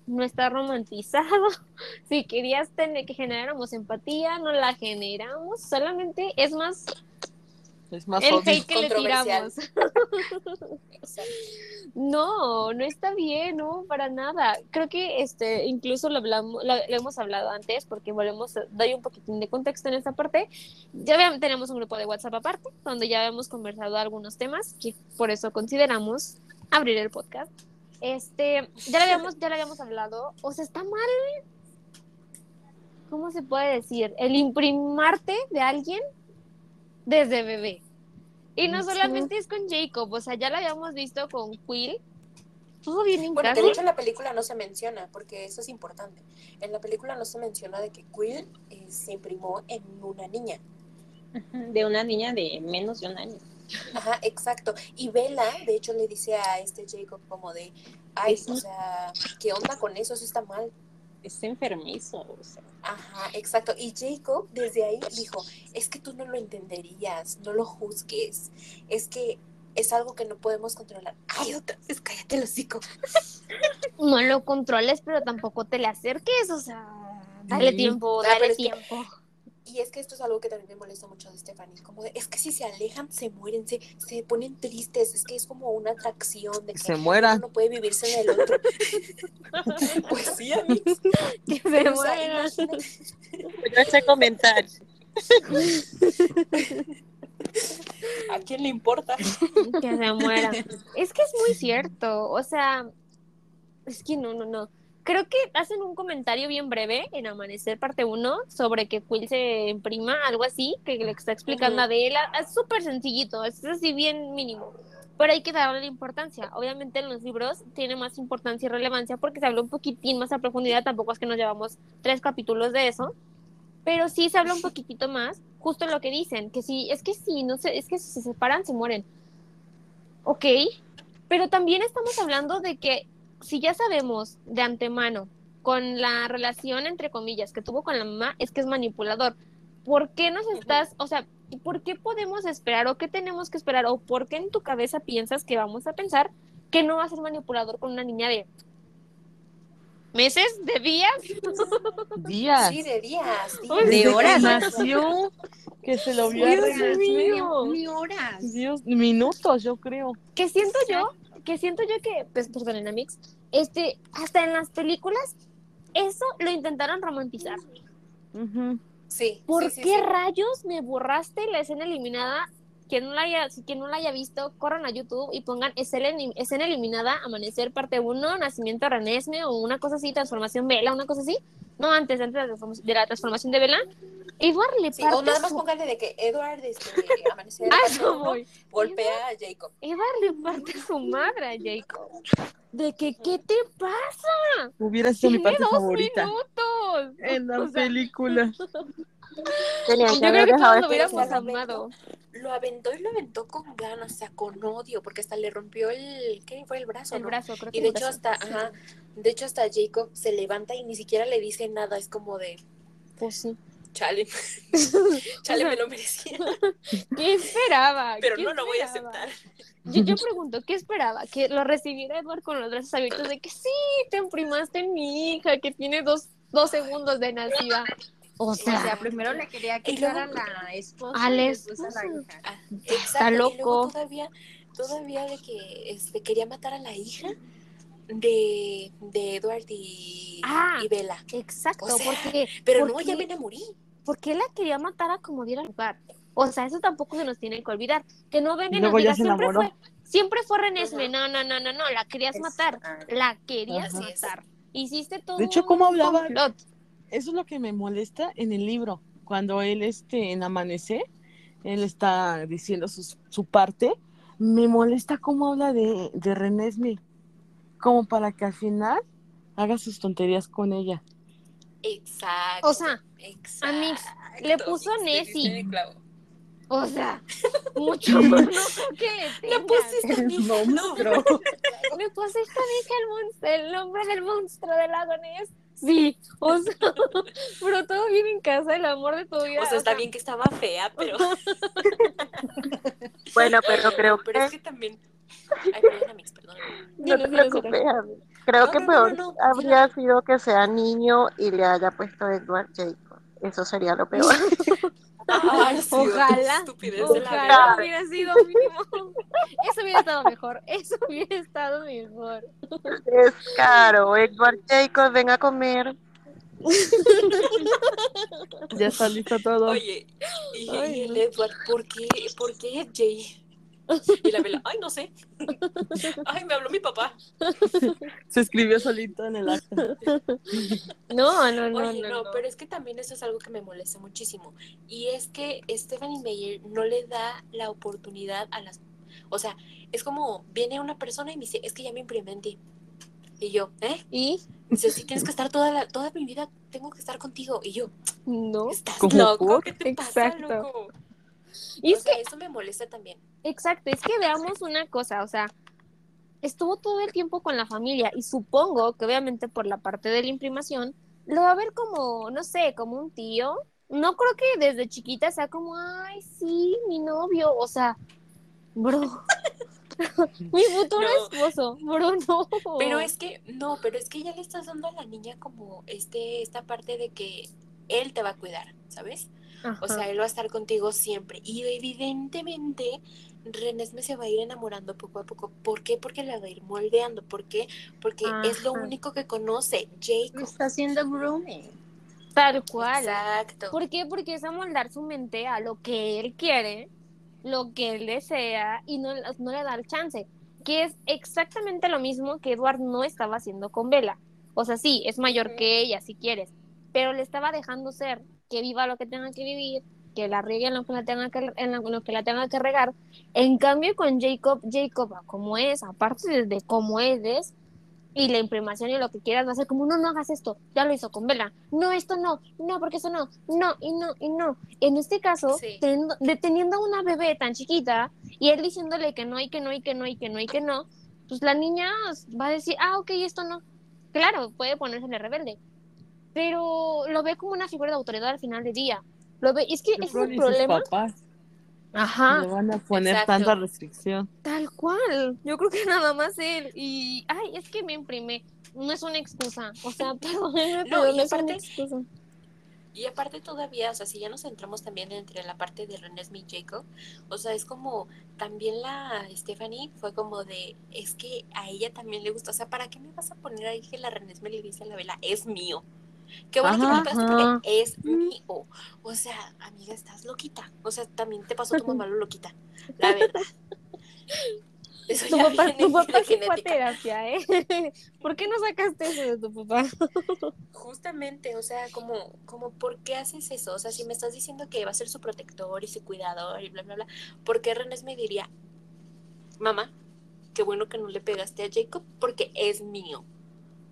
no está romantizado. Si querías tener que generáramos empatía, no la generamos. Solamente es más Es más el obvio. hate que le tiramos. No, no está bien, no, para nada. Creo que este, incluso lo hablamos, lo, lo hemos hablado antes, porque volvemos, a- doy un poquitín de contexto en esta parte. Ya vean, tenemos un grupo de WhatsApp aparte, donde ya hemos conversado algunos temas, que por eso consideramos abrir el podcast. Este, ya lo habíamos, ya lo habíamos hablado. O sea, está mal. ¿Cómo se puede decir? El imprimarte de alguien desde bebé. Y no Sí. solamente es con Jacob, o sea, ya lo habíamos visto con Quill. Todo bien en Bueno, de hecho en la película no se menciona, porque eso es importante. En la película no se menciona de que Quill eh, se imprimó en una niña. De una niña de menos de un año. Ajá, exacto. Y Bella, de hecho, le dice a este Jacob como de, ay, o sea, ¿qué onda con eso? Eso está mal. Es enfermizo. O sea. Ajá, exacto. Y Jacob desde ahí dijo, es que tú no lo entenderías, no lo juzgues, es que es algo que no podemos controlar. Ay, otra vez, cállate el hocico. No lo controles, pero tampoco te le acerques, o sea, dale tiempo, Ah, dale pero es que- tiempo. Y es que esto es algo que también me molesta mucho de Stephanie, como de, es que si se alejan, se mueren, se, se ponen tristes, es que es como una atracción de que Se uno no puede vivirse en el otro. pues sí, amigos. Que se Pero, o sea, muera. imagínate- ese comentario. ¿A quién le importa? Que se muera. Es que es muy cierto, o sea, es que no, no, no. Creo que hacen un comentario bien breve en Amanecer parte 1 sobre que Quill se imprima, algo así, que le está explicando Ujú. a Adela. Es súper sencillito, es así bien mínimo. Pero hay que darle importancia. Obviamente en los libros tiene más importancia y relevancia porque se habla un poquitín más a profundidad. Tampoco es que nos llevamos tres capítulos de eso. Pero sí se habla un poquitito más, justo lo que dicen, que sí, es que sí, no sé, es que si se separan se mueren. Ok, pero también estamos hablando de que si ya sabemos de antemano con la relación entre comillas que tuvo con la mamá, es que es manipulador. ¿Por qué nos estás, o sea, por qué podemos esperar o qué tenemos que esperar o por qué en tu cabeza piensas que vamos a pensar que no va a ser manipulador con una niña de meses, de días? Días. Sí, de días. de horas. nació, que se lo vio a Dios mío. Ni horas. Dios, minutos, yo creo. que siento yo, que siento yo que, pues, perdonen, Amix, este, hasta en las películas, eso lo intentaron romantizar. Sí. ¿Por sí, sí, qué sí. rayos me borraste la escena eliminada? Quien no la haya, quien no la haya visto, corran a YouTube y pongan escena, escena eliminada, Amanecer parte 1, Nacimiento de Renesme o una cosa así, Transformación Vela, una cosa así. No, antes, antes de la transform- de la transformación de Vela. Edward le Sí, parte o nada más su- póngale de que Edward este, amanecer Ah, uno, voy. golpea a Jacob. Edward le parte su madre a Jacob. De que, ¿qué te pasa? Hubiera sido mi parte dos favorita. minutos. En la O sea, película. Tenían Yo que creo haber que todos lo ese hubiéramos amado. Lo aventó y lo aventó con ganas, o sea, con odio, porque hasta le rompió el, ¿qué fue? El brazo, El ¿no? brazo, creo que Y de hecho brazo. hasta, ajá, de hecho hasta Jacob se levanta y ni siquiera le dice nada, es como de, Pues sí. Chale, chale, me lo merecía, ¿Qué esperaba? pero ¿Qué no lo voy a esperaba? aceptar. Yo, yo pregunto, ¿qué esperaba? Que lo recibiera Edward con los brazos abiertos de que sí, te imprimaste en mi hija, que tiene dos, dos segundos de nacida. O O sea, primero le quería quitar luego- a la esposa A la y después a la esposa. hija. Ah, Está exacto, y luego loco. todavía, todavía de que este, quería matar a la hija de, de Edward y, Ah. y Bella. exacto, O sea, porque, Pero ¿por no, ya viene a morir. porque la quería matar a como diera lugar. O sea, eso tampoco se nos tiene que olvidar. Que no ven Y en luego ya Navidad se siempre enamoró. fue, Siempre fue Renesme. No, no, no, no, no. La querías matar. La querías es. matar. Hiciste todo. De hecho, ¿cómo un hablaba? complot. Eso es lo que me molesta en el libro. Cuando él, este, en Amanecer, él está diciendo su, su parte, me molesta cómo habla de, de Renesme. Como para que al final haga sus tonterías con ella. Exacto. O sea, exacto, Amix, le puso le Nessie. el. O sea, mucho no creo que le Le pusiste a mí. No, ¿Me pusiste a mí que el monstruo, el nombre del monstruo del lago Ness? Sí, o sea, pero todo bien en casa, el amor de tu vida. O sea, está bien que estaba fea, pero. Bueno, pero creo Pero es que que también. Ay, perdón, Amix, perdón. no te preocupes. Creo No, que no, peor no, no, habría sido que sea niño y le haya puesto Edward Jacob. Eso sería lo peor. Ay, sí, Ojalá, estupidez de la Ojalá hubiera sido mínimo. Eso hubiera estado mejor. Eso hubiera estado mejor. es caro. Edward Jacob, ven a comer. Ya está listo todo. Oye, y, Ay, y el no. Edward, ¿por qué, ¿por qué Jay? Y la vela, ay, no sé. Ay, me habló mi papá. Se escribió solito en el acta. No, no, no, Oye, no. no, no. pero es que también eso es algo que me molesta muchísimo. Y es que Stephanie Meyer no le da la oportunidad a las... O sea, es como, viene una persona y me dice, es que ya me imprimí en ti. Y yo, ¿eh? ¿Y? Dice, sí, tienes que estar toda, la, toda mi vida, tengo que estar contigo. Y yo, No. ¿estás ¿Cómo loco? por? ¿Qué te pasa, Exacto. loco? Y o es sea, que eso me molesta también. Exacto, es que veamos una cosa, o sea, estuvo todo el tiempo con la familia y supongo que obviamente por la parte de la imprimación lo va a ver como, no sé, como un tío. No creo que desde chiquita sea como, ay, sí, mi novio, o sea, bro, mi futuro No. esposo, bro, no. Pero es que, no, pero es que ya le estás dando a la niña como este, esta parte de que él te va a cuidar, ¿sabes? O sea, él va a estar contigo siempre. Y evidentemente, Renesme se va a ir enamorando poco a poco. ¿Por qué? Porque la va a ir moldeando. ¿Por qué? Porque es lo único que conoce. Jacob. Está haciendo grooming. tal cual. Exacto. ¿Por qué? Porque es amoldar su mente a lo que él quiere, lo que él desea y no, no le da el chance. Que es exactamente lo mismo que Edward no estaba haciendo con Bella. O sea, sí, es mayor que ella, si quieres, pero le estaba dejando ser, que viva lo que tenga que vivir, que la riegue en lo que la tenga que, en lo, que, la tenga que regar. En cambio, con Jacob, Jacob, como es, aparte de, cómo es, y la imprimación y lo que quieras va a ser como, no, no hagas esto, ya lo hizo con Vela, no, esto no, no, porque eso no, no, y no, y no. En este caso, Sí. teniendo, deteniendo a una bebé tan chiquita y él diciéndole que no, y que no, y que no, y que no, y que no, pues la niña va a decir, ah, ok, esto no. Claro, puede ponérsele rebelde, pero lo ve como una figura de autoridad al final del día. Lo ve, es que ese es Pero el problema. papás Ajá. le van a poner Exacto. tanta restricción. Tal cual. Yo creo que nada más él. Y, ay, es que me imprimé. No es una excusa. O sea, perdónenme, No, y no es una excusa. Y aparte todavía, o sea, si ya nos centramos también entre la parte de Renesme y Jacob, o sea, es como también la Stephanie fue como de, es que a ella también le gusta, o sea, ¿para qué me vas a poner ahí que la Renesme le dice a la vela, es mío? Qué bueno que me lo porque es mío. O sea, amiga, estás loquita. O sea, también te pasó tu mamá lo loquita, la verdad. Eso Tu ya papá, viene tu papá sí fue a terapia, ¿eh? ¿Por qué no sacaste eso de tu papá? Justamente, o sea, como, como, ¿por qué haces eso? O sea, si me estás diciendo que va a ser su protector y su cuidador y bla, bla, bla, ¿por qué René me diría, mamá, qué bueno que no le pegaste a Jacob porque es mío?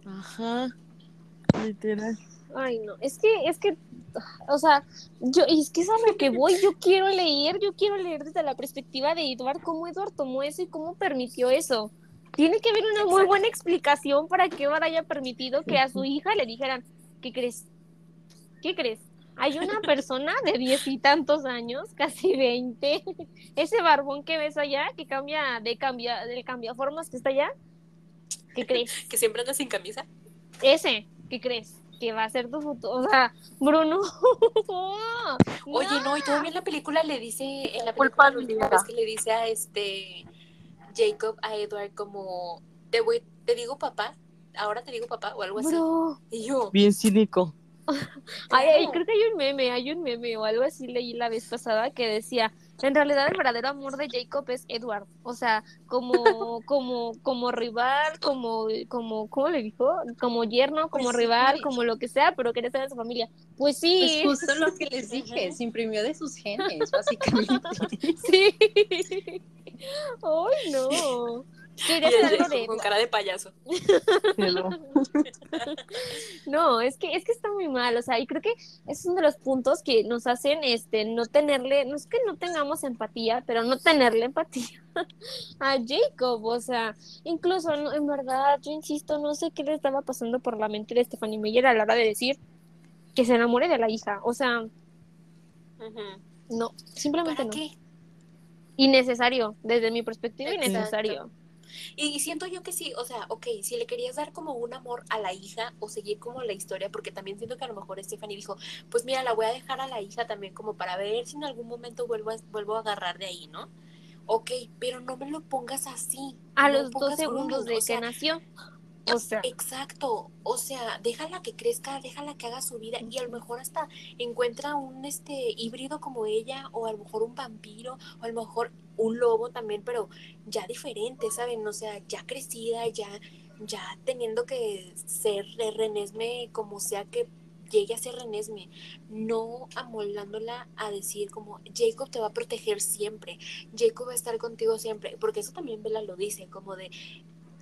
Ajá. Literal. Ay, no. Es que, es que, o sea, yo, y es que es a lo que voy. Yo quiero leer, yo quiero leer desde la perspectiva de Edward, cómo Edward tomó eso y cómo permitió eso. Tiene que haber una muy buena explicación para que Edward haya permitido que a su hija le dijeran, ¿qué crees? ¿Qué crees? Hay una persona de diez y tantos años, casi veinte, ese barbón que ves allá, que cambia de cambia, del cambiaformas que está allá, ¿qué crees? Que siempre anda sin camisa. Ese, ¿qué crees? Que va a ser tu futuro. O sea, Bruno. Oye, no, y todavía en la película le dice, en la película la última mía. vez que le dice a este Jacob, a Edward, como, te voy, te digo papá, ahora te digo papá, o algo así. Bro. Y yo, Bien cínico. Ay, ay, creo que hay un meme, hay un meme o algo así leí la vez pasada que decía, En realidad el verdadero amor de Jacob es Edward, o sea, como, como, como rival, como, como, ¿cómo le dijo? Como yerno, como Pues, rival, sí. como lo que sea, pero quería estar en su familia. Pues Pues sí, justo lo que les dije, se imprimió de sus genes, básicamente. sí. Ay, no. Y algo de con cara de payaso. No, es que es que está muy mal, o sea, y creo que es uno de los puntos que nos hacen este no tenerle, no es que no tengamos empatía, pero no tenerle empatía a Jacob, o sea, incluso no- en verdad, yo insisto, no sé qué le estaba pasando por la mente de Stephanie Meyer a la hora de decir que se enamore de la hija, o sea, no, simplemente ¿Para no. qué? Innecesario, desde mi perspectiva, Exacto. innecesario. Y siento yo que sí, o sea, ok, si le querías dar como un amor a la hija o seguir como la historia, porque también siento que a lo mejor Stephanie dijo, pues mira, la voy a dejar a la hija también como para ver si en algún momento vuelvo a, vuelvo a agarrar de ahí, ¿no? Ok, pero no me lo pongas así. A no los dos segundos de o sea, que nació. O sea, Exacto, o sea, déjala que crezca, déjala que haga su vida y a lo mejor hasta encuentra un este híbrido como ella o a lo mejor un vampiro o a lo mejor un lobo también, pero ya diferente, ¿saben? O sea, ya crecida, ya ya teniendo que ser de Renesme como sea que llegue a ser Renesme, no amoldándola a decir como Jacob te va a proteger siempre, Jacob va a estar contigo siempre, porque eso también Bella lo dice, como de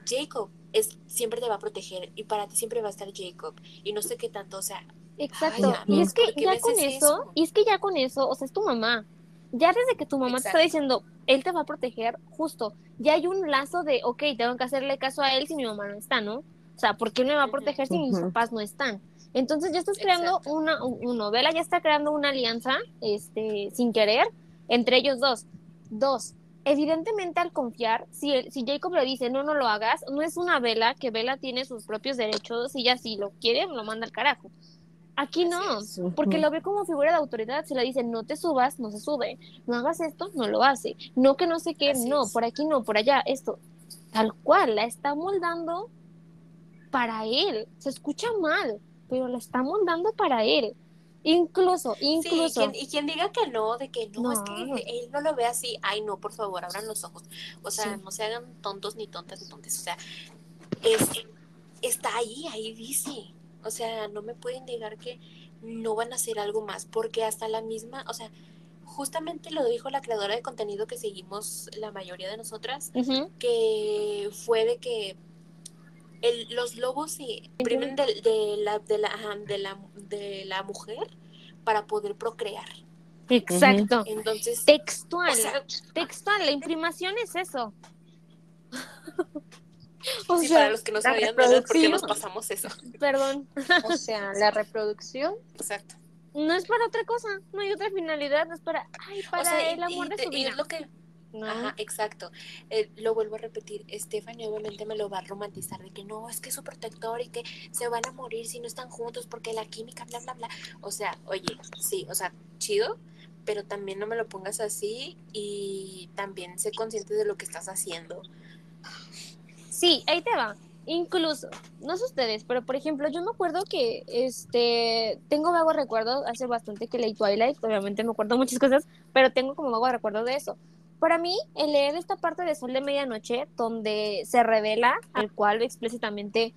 Jacob es, siempre te va a proteger y para ti siempre va a estar Jacob y no sé qué tanto, o sea, Exacto. Ay, y es que ¿por qué ya con eso, eso? y es que ya con eso, o sea, es tu mamá. Ya desde que tu mamá te está diciendo, él te va a proteger, justo, ya hay un lazo de, ok, tengo que hacerle caso a él si mi mamá no está, ¿no? O sea, ¿por qué me va a proteger si mis papás no están? Entonces ya estás creando Exacto. una, un- uno, Vela ya está creando una alianza, este, sin querer, entre ellos dos. Dos, evidentemente al confiar, si, si Jacob le dice, no, no lo hagas, no es una Vela, que Vela tiene sus propios derechos y ya si lo quiere, lo manda al carajo. Aquí no, porque lo ve como figura de autoridad. Si le dicen no te subas, no se sube. No hagas esto, no lo hace. No que no sé qué, Así no, es. por aquí no, por allá, esto. Tal cual, la está moldando para él. Se escucha mal, pero la está moldando para él. Incluso, Sí, incluso. quien- y quien diga que no, de que no, es que él no lo ve así, ay no, por favor, abran los ojos. O sea, Sí. no se hagan tontos ni tontas ni tontes. O sea, es, está ahí, ahí dice. O sea, no me pueden negar que no van a hacer algo más, porque hasta la misma, o sea, justamente lo dijo la creadora de contenido que seguimos la mayoría de nosotras, que fue de que el- los lobos se priven de, de la, de, la, de, la, de la mujer para poder procrear. Exacto. Entonces, Textual. o sea, textual. La imprimación es eso. o sí, sea, para los que no sabían, ¿verdad? Porque reproducción. nos pasamos eso. perdón. O sea, la reproducción Exacto. No es para otra cosa. No hay otra finalidad. No es para, ay, para o sea, y- el amor y de su y vida. es lo que No. Ajá, exacto. Eh, lo vuelvo a repetir, Stephanie obviamente me lo va a romantizar de que no, es que es su protector y que se van a morir si no están juntos porque la química, bla, bla, bla. O sea, oye, sí, o sea, chido, pero también no me lo pongas así y también sé consciente de lo que estás haciendo. Sí, ahí te va. Incluso, no sé ustedes, pero por ejemplo, yo me acuerdo que este tengo vagos recuerdos, hace bastante que leí Twilight, obviamente me acuerdo muchas cosas, pero tengo como vagos recuerdos de eso. Para mí, el leer esta parte de Sol de Medianoche, donde se revela, al cual explícitamente,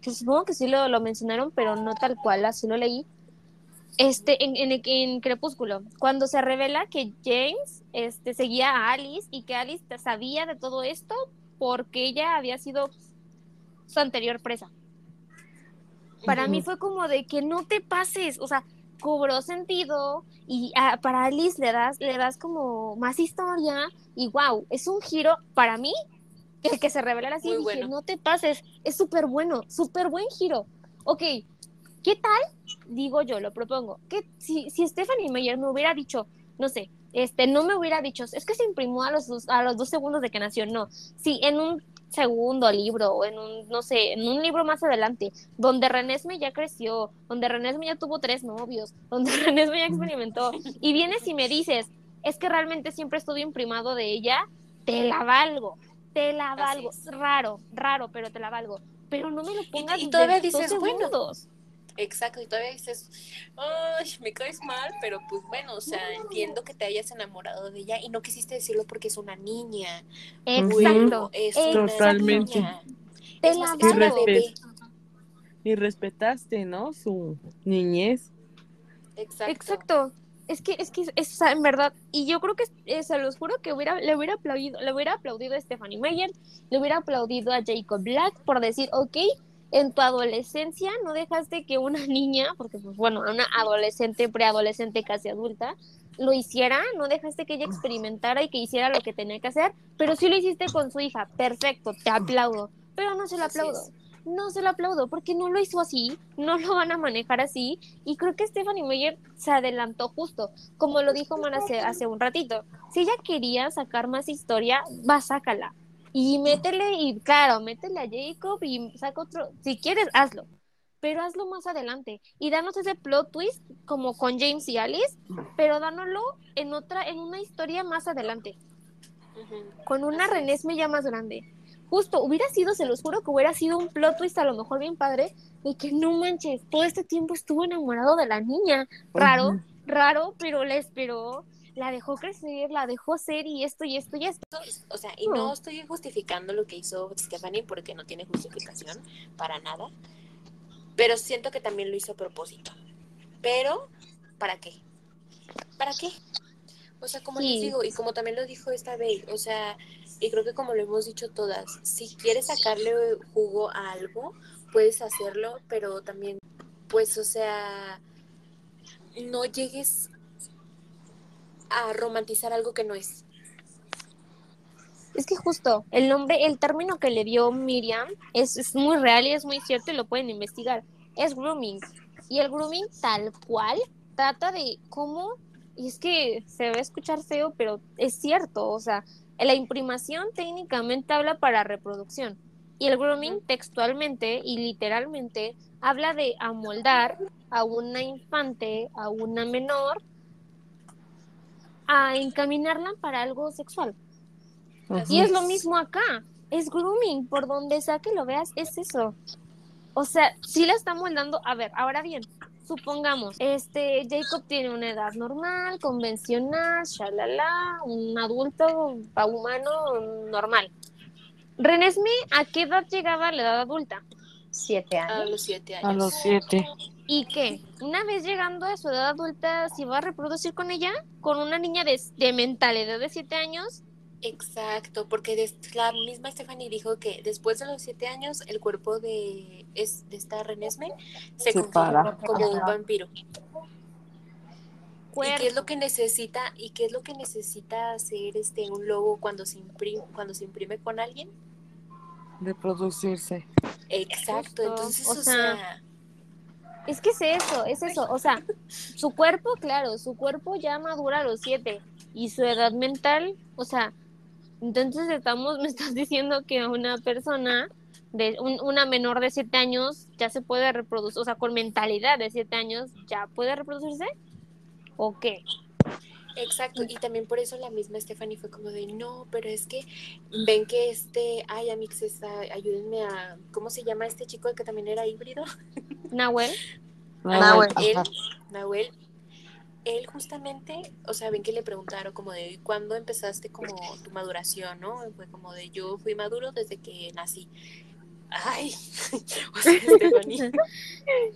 que supongo que sí lo, lo mencionaron, pero no tal cual, así lo leí, este, en, en, en Crepúsculo, cuando se revela que James este, seguía a Alice y que Alice sabía de todo esto porque ella había sido su anterior presa. Para mí fue como de que no te pases, o sea, cobró sentido y a- para Alice le das, le das como más historia y wow, es un giro para mí el que se revelara así, Muy dije, bueno. no te pases, es súper bueno, súper buen giro. Ok, ¿qué tal? Digo yo, lo propongo, que si, si Stephanie Meyer me hubiera dicho, no sé, este, no me hubiera dicho, es que se imprimió a los, dos- a los dos segundos de que nació, no, si en un segundo libro o en un, no sé, en un libro más adelante, donde Renesme ya creció, donde Renesme ya tuvo tres novios, donde Renesme ya experimentó, y vienes y me dices, es que realmente siempre estuve imprimado de ella, te la valgo, te la valgo, raro, raro, pero te la valgo, pero no me lo pongas y todavía bueno. Exacto, y todavía dices, ay, me caes mal, pero pues bueno, o sea, entiendo que te hayas enamorado de ella y no quisiste decirlo porque es una niña. Exacto. Es una Totalmente. niña. Te Es la valgo. bebé. Y respetaste, ¿no? Su niñez. Exacto. Exacto. Es que, es que, es, o sea, en verdad, y yo creo que, eh, se los juro que hubiera, le hubiera aplaudido, le hubiera aplaudido a Stephanie Meyer, le hubiera aplaudido a Jacob Black por decir, ok, en tu adolescencia no dejaste que una niña, porque pues bueno, una adolescente, preadolescente, casi adulta, lo hiciera, no dejaste que ella experimentara y que hiciera lo que tenía que hacer, pero sí lo hiciste con su hija, perfecto, te aplaudo, pero no se lo aplaudo. No se lo aplaudo porque no lo hizo así, no lo van a manejar así y creo que Stephanie Meyer se adelantó justo, como lo dijo Man hace, hace un ratito. Si ella quería sacar más historia, va, sácala. Y métele, y claro, métele a Jacob y saca otro, si quieres, hazlo. Pero hazlo más adelante. Y danos ese plot twist como con James y Alice, pero dánoslo en otra, en una historia más adelante con una. Renesme ya más grande. Justo, hubiera sido, se los juro que hubiera sido un plot twist a lo mejor bien padre, de que no manches, todo este tiempo estuvo enamorado de la niña. Raro, raro, pero la esperó, la dejó crecer, la dejó ser y esto y esto y esto. O sea, y no estoy justificando lo que hizo Stephanie porque no tiene justificación para nada. Pero siento que también lo hizo a propósito. Pero, ¿para qué? ¿Para qué? O sea, como Sí. les digo, y como también lo dijo esta vez, o sea, y creo que como lo hemos dicho todas, si quieres sacarle jugo a algo, puedes hacerlo, pero también, pues, o sea, no llegues a romantizar algo que no es. Es que justo, el nombre, el término que le dio Miriam es, es muy real y es muy cierto y lo pueden investigar. Es grooming. Y el grooming tal cual trata de cómo, y es que se va a escuchar feo, pero es cierto, o sea, la imprimación técnicamente habla para reproducción. Y el grooming textualmente y literalmente habla de amoldar a una infante, a una menor, a encaminarla para algo sexual. Y es lo mismo acá, es grooming, por donde sea que lo veas, es eso. O sea, sí la está moldando. A ver, ahora bien, supongamos, este Jacob tiene una edad normal, convencional, shalala, un adulto pa- humano normal. Renesme, ¿a qué edad llegaba a la edad adulta? Siete A años. los siete A años. los siete. ¿Y qué? Una vez llegando a su edad adulta, ¿se va a reproducir con ella? ¿Con una niña de, de mentalidad de siete años? Exacto, porque des- la misma Stephanie dijo que después de los siete años el cuerpo de, es, de esta Renesme se Se conforma como un vampiro. ¿Y qué es lo que necesita y qué es lo que necesita hacer este un logo cuando se imprime cuando se imprime con alguien? Reproducirse. Exacto, Justo, entonces o o sea, sea, Es que es eso, es eso. O sea, su cuerpo, claro, su cuerpo ya madura a los siete. Y su edad mental, o sea, entonces estamos, me estás diciendo que una persona, de un- una menor de siete años, ya se puede reproducir, o sea, con mentalidad de siete años, ya puede reproducirse. ¿O qué? Exacto, y también por eso la misma Stephanie fue como de, no, pero es que ven que este, ay, Amix, está, ayúdenme a, ¿cómo se llama este chico que también era híbrido? Nahuel. Nahuel. Él. Nahuel, él justamente, o sea, ven que le preguntaron como de, ¿cuándo empezaste como tu maduración, no? Fue como de, yo fui maduro desde que nací. Ay, o sea, Stephanie,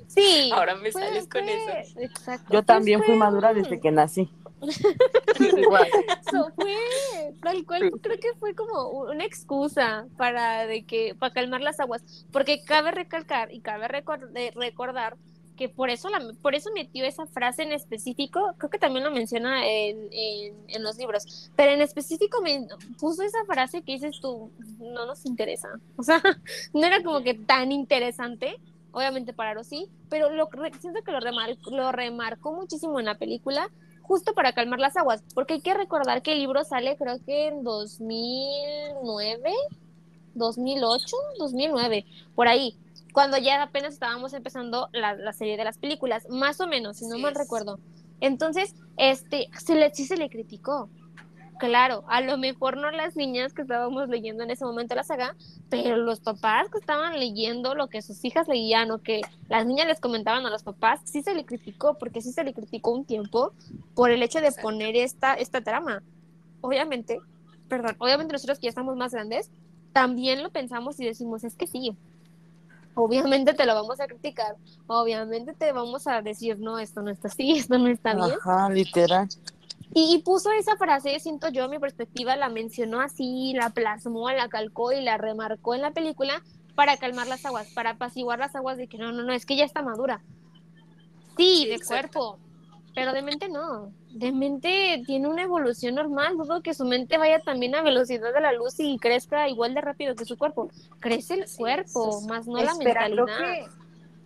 Sí. ahora me fue- sales con fue- eso. Exacto. Yo Pues también fue fui madura desde que nací. Igual. Eso fue tal cual, creo que fue como una excusa para de que para calmar las aguas, porque cabe recalcar y cabe recordar que por eso la, por eso metió esa frase en específico, creo que también lo menciona en, en, en los libros, pero en específico me puso esa frase que dices tú, no nos interesa, o sea, no era como que tan interesante, obviamente para sí, pero lo, siento que lo, remar- lo remarcó muchísimo en la película justo para calmar las aguas, porque hay que recordar que el libro sale creo que en 2009, 2008, 2009, por ahí, cuando ya apenas estábamos empezando la, la serie de las películas, más o menos, si no Así mal es. recuerdo. Entonces, este, se le, sí se le criticó. Claro, a lo mejor no las niñas que estábamos leyendo en ese momento la saga, pero los papás que estaban leyendo lo que sus hijas leían o que las niñas les comentaban a los papás, sí se le criticó, porque sí se le criticó un tiempo por el hecho de Exacto. poner esta, esta trama. Obviamente, perdón, obviamente nosotros que ya estamos más grandes, también lo pensamos y decimos, es que sí, obviamente te lo vamos a criticar, obviamente te vamos a decir, no, esto no está así, esto no está bien. Ajá, literal. Y, y puso esa frase, siento yo, mi perspectiva, la mencionó así, la plasmó, la calcó y la remarcó en la película para calmar las aguas, para apaciguar las aguas de que no, no, no, es que ya está madura. Sí, Sí, de cuerpo, pero de mente no. De mente tiene una evolución normal, dudo que su mente vaya también a velocidad de la luz y crezca igual de rápido que su cuerpo. Crece el cuerpo, más no la mentalidad. que,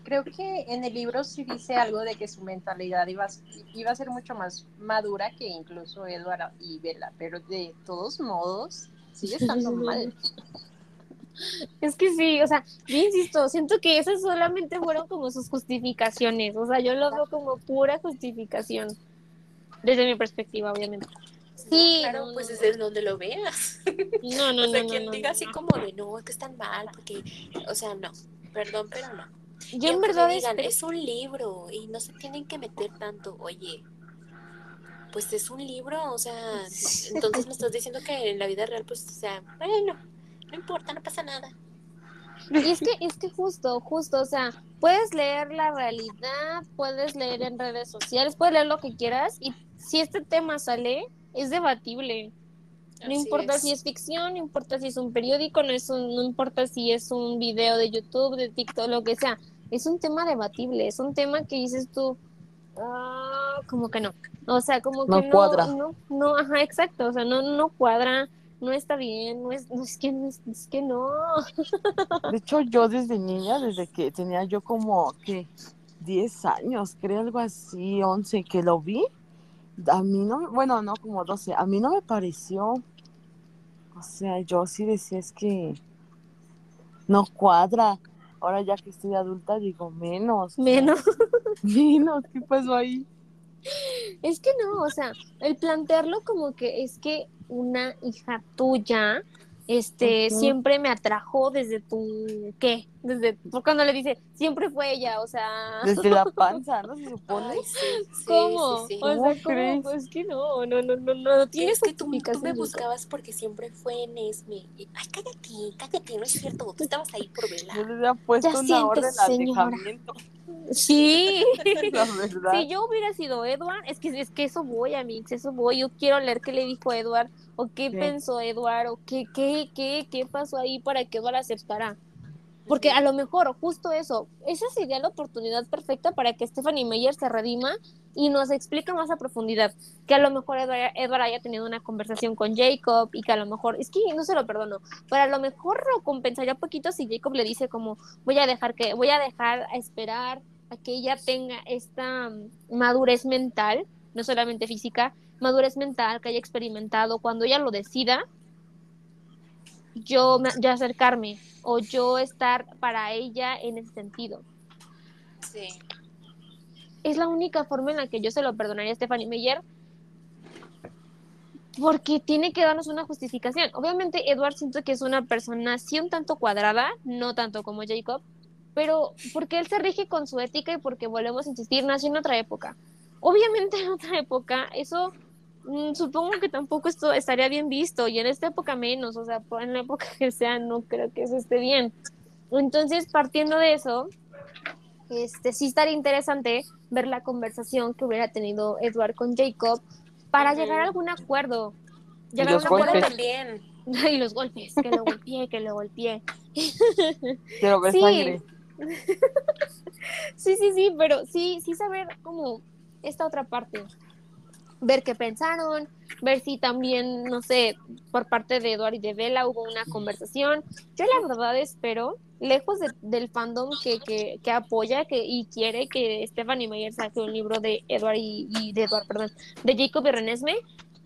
creo que en el libro sí dice algo de que su mentalidad iba, a- iba a ser mucho más madura que incluso Edward y Bella, pero de todos modos sigue estando mal. Es que sí, o sea, yo insisto, siento que esas solamente fueron como sus justificaciones, o sea, yo lo veo como pura justificación, desde mi perspectiva, obviamente. Sí, claro, no, pues no, desde donde lo veas. no, no, o sea, no, no, quien no, diga no, así no. como de no, es que están mal, porque, o sea, no, perdón, pero no. Yo en verdad digan, es un libro y no se tienen que meter tanto, oye, pues es un libro, o sea, entonces me estás diciendo que en la vida real, pues, o sea, bueno, no importa, no pasa nada. Y es que, es que justo, justo, o sea, puedes leer la realidad, puedes leer en redes sociales, puedes leer lo que quieras y si este tema sale, es debatible. No Así importa es. si es ficción, no importa si es un periódico, no, es un- no importa si es un video de YouTube, de TikTok, lo que sea. Es un tema debatible, es un tema que dices tú, ah, como que no. O sea, como No que no, cuadra. no, no, ajá, exacto, o sea, no, no cuadra, no está bien, no es, no es que, no es, es que no. De hecho, yo desde niña, desde que tenía yo como que 10 años, creo algo así, 11, que lo vi, a mí no, bueno, no como 12, a mí no me pareció, o sea, yo sí decía es que no cuadra. Ahora ya que estoy adulta digo menos. Menos. Menos, ¿qué pasó ahí? Es que no, o sea, el plantearlo como que es que una hija tuya, este, siempre me atrajo desde tu, ¿qué? Desde, por cuando le dice, siempre fue ella, o sea, Desde la panza, ¿no? Se supone. Ay, sí, sí, ¿cómo? sí, sí. O sea, ¿Cómo. Pues que no, no, no, no, no, tiene es que tú, tú me buscabas porque siempre fue en Esme. Ay, cállate, cállate, no es cierto. Tú estabas ahí por Yo velar. le había puesto Ya una orden de siéntese, señora. alejamiento, Sí. Si yo hubiera sido Edward, es que es que eso voy, Amix, eso voy. Yo quiero leer qué le dijo Edward, o qué Sí. pensó Edward, o qué, qué, qué, qué pasó ahí para que Edward aceptara. Porque a lo mejor, justo eso, esa sería la oportunidad perfecta para que Stephanie Meyer se redima y nos explique más a profundidad. Que a lo mejor Edward, Edward haya tenido una conversación con Jacob y que a lo mejor, es que no se lo perdono, pero a lo mejor lo compensaría poquito si Jacob le dice como, voy a dejar que, voy a dejar a esperar a que ella tenga esta mm, madurez mental, no solamente física, madurez mental que haya experimentado cuando ella lo decida, yo, me- yo acercarme o yo estar para ella en ese sentido. Sí. Es la única forma en la que yo se lo perdonaría a Stephanie Meyer porque tiene que darnos una justificación. Obviamente Edward siento que es una persona sí un tanto cuadrada, no tanto como Jacob, pero porque él se rige con su ética y porque volvemos a insistir, nació en otra época. Obviamente en otra época eso supongo que tampoco esto estaría bien visto y en esta época menos, o sea, en la época que sea no creo que eso esté bien. Entonces, partiendo de eso, este sí estaría interesante ver la conversación que hubiera tenido Edward con Jacob para llegar a algún acuerdo. Y Llegar a un acuerdo golpes. también. y los golpes, que lo golpeé, que lo golpeé. Quiero ver Sí. sangre. Sí, sí, sí, pero sí, sí saber como esta otra parte. Ver qué pensaron, ver si también, no sé, por parte de Edward y de Bella hubo una conversación. Yo la verdad espero, lejos de- del fandom que, que, que apoya que, y quiere que Stephanie Meyer saque un libro de Edward y, de Edward, perdón, de Jacob y Renesme,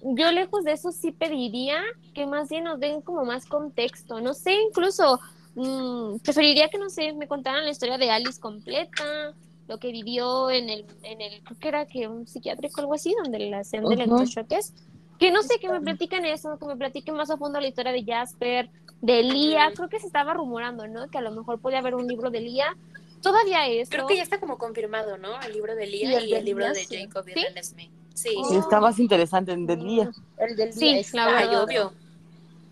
yo lejos de eso sí pediría que más bien nos den como más contexto, no sé, incluso mm, preferiría que, no sé, me contaran la historia de Alice completa, lo que vivió en el, en el creo que era que un psiquiátrico o algo así, donde le hacían de Ujú. electrochoques. Que no sé, que me platiquen eso, que me platiquen más a fondo la historia de Jasper, de Lía. Creo que se estaba rumorando, ¿no? Que a lo mejor podía haber un libro de Lía. Todavía eso. Creo que ya está como confirmado, ¿no? El libro de Lía Y el y de el libro Lía, de sí. Jacob y ¿Sí? Renesmee. Sí, Oh. sí. Está más interesante en del día. El del Sí, la está- verdad. Ay, obvio.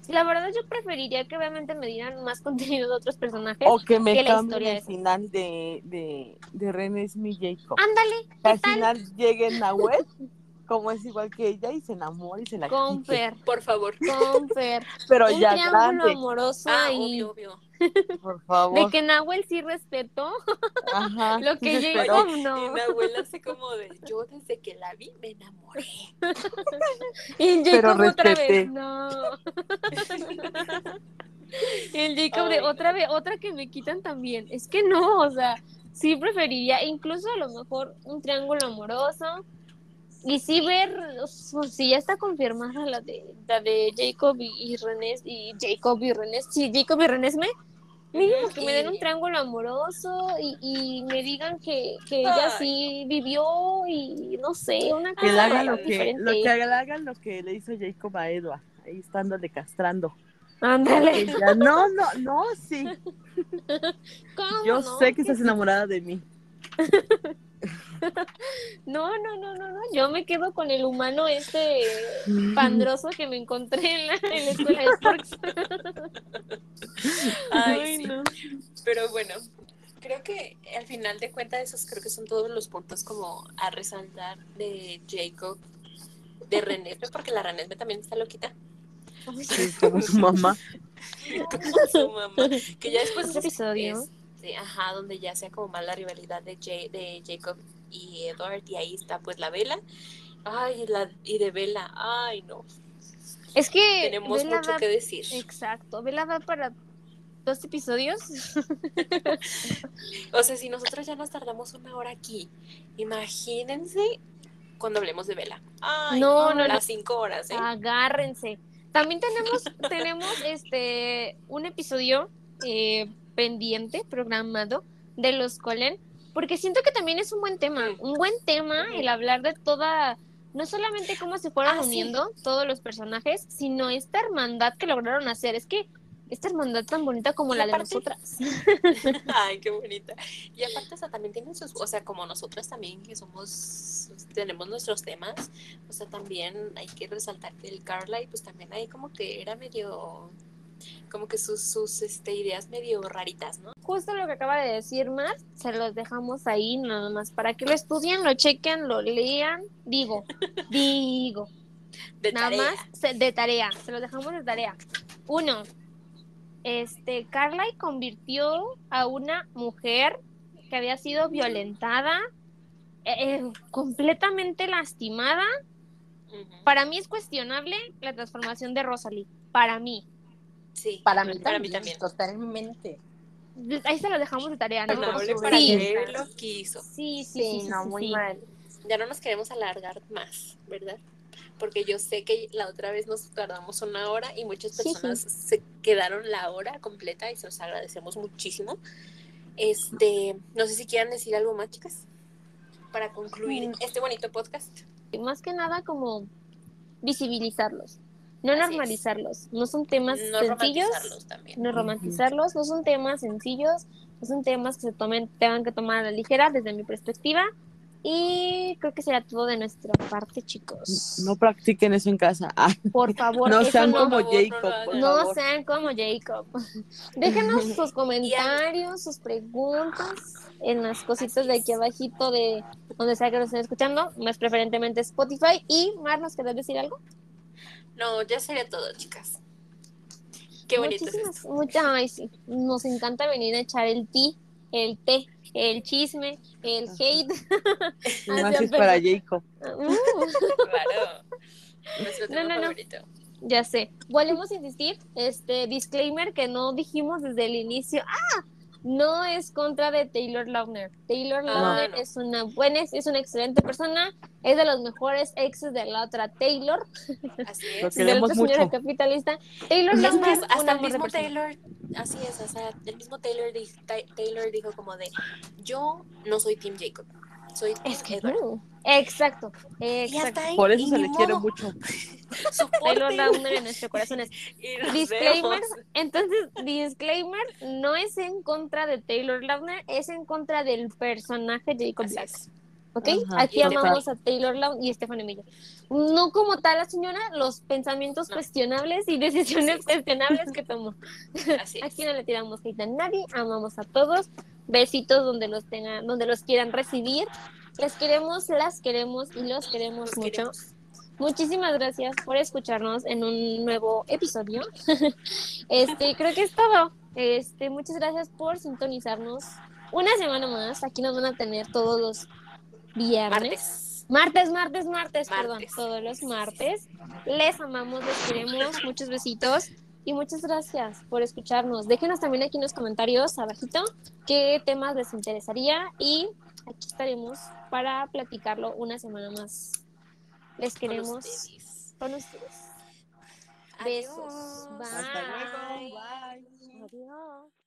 La verdad, yo preferiría que obviamente me dieran más contenido de otros personajes. O que me que la historia el final de, de, de René Smith Jacob. Ándale, Que al final llegue Nahuel, como es igual que ella, y se enamora y se la con quite. Fer, Por favor. con Fer. Pero un ya triángulo grande, amoroso Ah, ahí. obvio, obvio. por De favor. que Nahuel sí respetó Ajá, lo sí que. Y no. mi abuela así como de, yo desde que la vi me enamoré. Y el Pero Jacob otra respeté. vez, no. Y el Jacob de otra vez, otra que me quitan también. Es que no, o sea, sí preferiría, incluso a lo mejor un triángulo amoroso. Y sí ver, o sea, si ya está confirmada la de, la de Jacob y, y René, y Jacob y René, sí, Jacob y René me mínimo que me den un triángulo amoroso y, y me digan que, que ella sí vivió y no sé, una Que le cosa hagan lo que, diferente. lo que hagan lo que le hizo Jacob a Edward, ahí estándole castrando. Ándale. Ella, no, no, no, sí. ¿Cómo Yo no? sé que estás enamorada de mí. No, no, no, no, no. Yo me quedo con el humano este pandroso que me encontré en la, en la escuela de Sports. Ay, sí. no. Pero bueno, creo que al final de cuentas esos creo que son todos los puntos como a resaltar de Jacob, de Renesme, porque la Renesme también está loquita, Sí, como su mamá. como su mamá, que ya después Ese episodio. Este, ajá, donde ya sea como más la rivalidad de, Ja- de Jacob y Edward, y ahí está pues la vela, ay, la, y de Vela, ay no, Es que tenemos Bella mucho que decir. Exacto. Vela da para dos episodios. O sea, si nosotros ya nos tardamos una hora aquí, imagínense cuando hablemos de Vela. Ay, No, no, las cinco horas, ¿eh? Agárrense. También tenemos, tenemos este un episodio eh, pendiente, programado, de los Colen, porque siento que también es un buen tema, un buen tema el hablar de toda, no solamente cómo se fueron Ah, sí. uniendo todos los personajes, sino esta hermandad que lograron hacer. Es que esta hermandad tan bonita como Y la de aparte- nosotras. Ay, qué bonita. Y aparte, o sea, también tienen sus, o sea, como nosotras también que somos, tenemos nuestros temas, o sea, también hay que resaltar que el Carly, pues también ahí como que era medio, como que sus, sus este, ideas medio raritas, ¿no? Justo lo que acaba de decir Mar, se los dejamos ahí nada más para que lo estudien, lo chequen, lo lean. Digo, digo. De Nada tarea. más se- de tarea, se los dejamos de tarea. Uno, este, Carly convirtió a una mujer que había sido violentada, eh, eh, completamente lastimada. Para mí es cuestionable la transformación de Rosalie. Para mí. Sí, Para mí, para mí también, totalmente. Ahí se los dejamos de tarea, ¿no? Para Sí, que lo quiso. sí, sí, Sí, sí, sí, no, sí, muy sí. mal. Ya no nos queremos alargar más, ¿verdad? Porque yo sé que la otra vez nos tardamos una hora y muchas Sí, sí. personas se quedaron la hora completa y se los agradecemos muchísimo. Este, no sé si quieran decir algo más, chicas, para concluir Mm. este bonito podcast. Y más que nada como visibilizarlos, no Así es. normalizarlos. No son temas No sencillos, también. no romantizarlos, no son temas sencillos, no son temas que se tomen, tengan que tomar a la ligera desde mi perspectiva. Y creo que será todo de nuestra parte, chicos. No practiquen eso en casa. Ah, por favor, no sean no, como no Jacob, no sean como Jacob. Déjenos sus comentarios, sus preguntas en las cositas de aquí abajito de donde sea que nos estén escuchando, más preferentemente Spotify. Y Mar, ¿nos querés decir algo? No, ya sería todo, chicas. Qué bonito es Muchísimas, esto. mucha- ay, sí. Nos encanta venir a echar el té, el té, el chisme, el hate. Y más es para. Jacob. Uh, Claro. Nuestro No, tema no, no. favorito. ya sé. Volvemos a insistir, este disclaimer que no dijimos desde el inicio. ¡Ah! No es contra de Taylor Lautner. Taylor Ah, Lautner no. es una buena, es una excelente persona, es de los mejores exes de la otra Taylor, Así es. de la queremos otra señora mucho. capitalista. Taylor Es Lautner, hasta el mismo persona. Taylor, así es, o sea, el mismo Taylor, Taylor dijo como de, yo no soy Team Jacob, soy Es que Edward. no. Exacto, ahí. Por eso se le quiere mucho. Lautner en nuestros corazones. Disclaimer, vemos. entonces, disclaimer, no es en contra de Taylor Lautner, es en contra del personaje Jacob Así Black. es. ¿Ok? Ajá, Aquí amamos a Taylor Lautner y Stephanie Miller. No como tal la señora, los pensamientos No. cuestionables y decisiones cuestionables que tomó. Así. Aquí no le tiramos hate a nadie, amamos a todos. Besitos donde los tengan, donde los quieran recibir. Les queremos, las queremos y los queremos Los mucho. queremos. Muchísimas gracias por escucharnos en un nuevo episodio. este, creo que es todo. Este, muchas gracias por sintonizarnos una semana más. Aquí nos van a tener todos los viernes. Martes. Martes, martes, martes, perdón, todos los martes. Les amamos, les queremos, muchos besitos y muchas gracias por escucharnos. Déjenos también aquí en los comentarios abajito qué temas les interesaría y aquí estaremos para platicarlo una semana más. Les Con queremos ustedes. con ustedes. Adiós. Besos. Bye. Hasta luego. Bye. Adiós.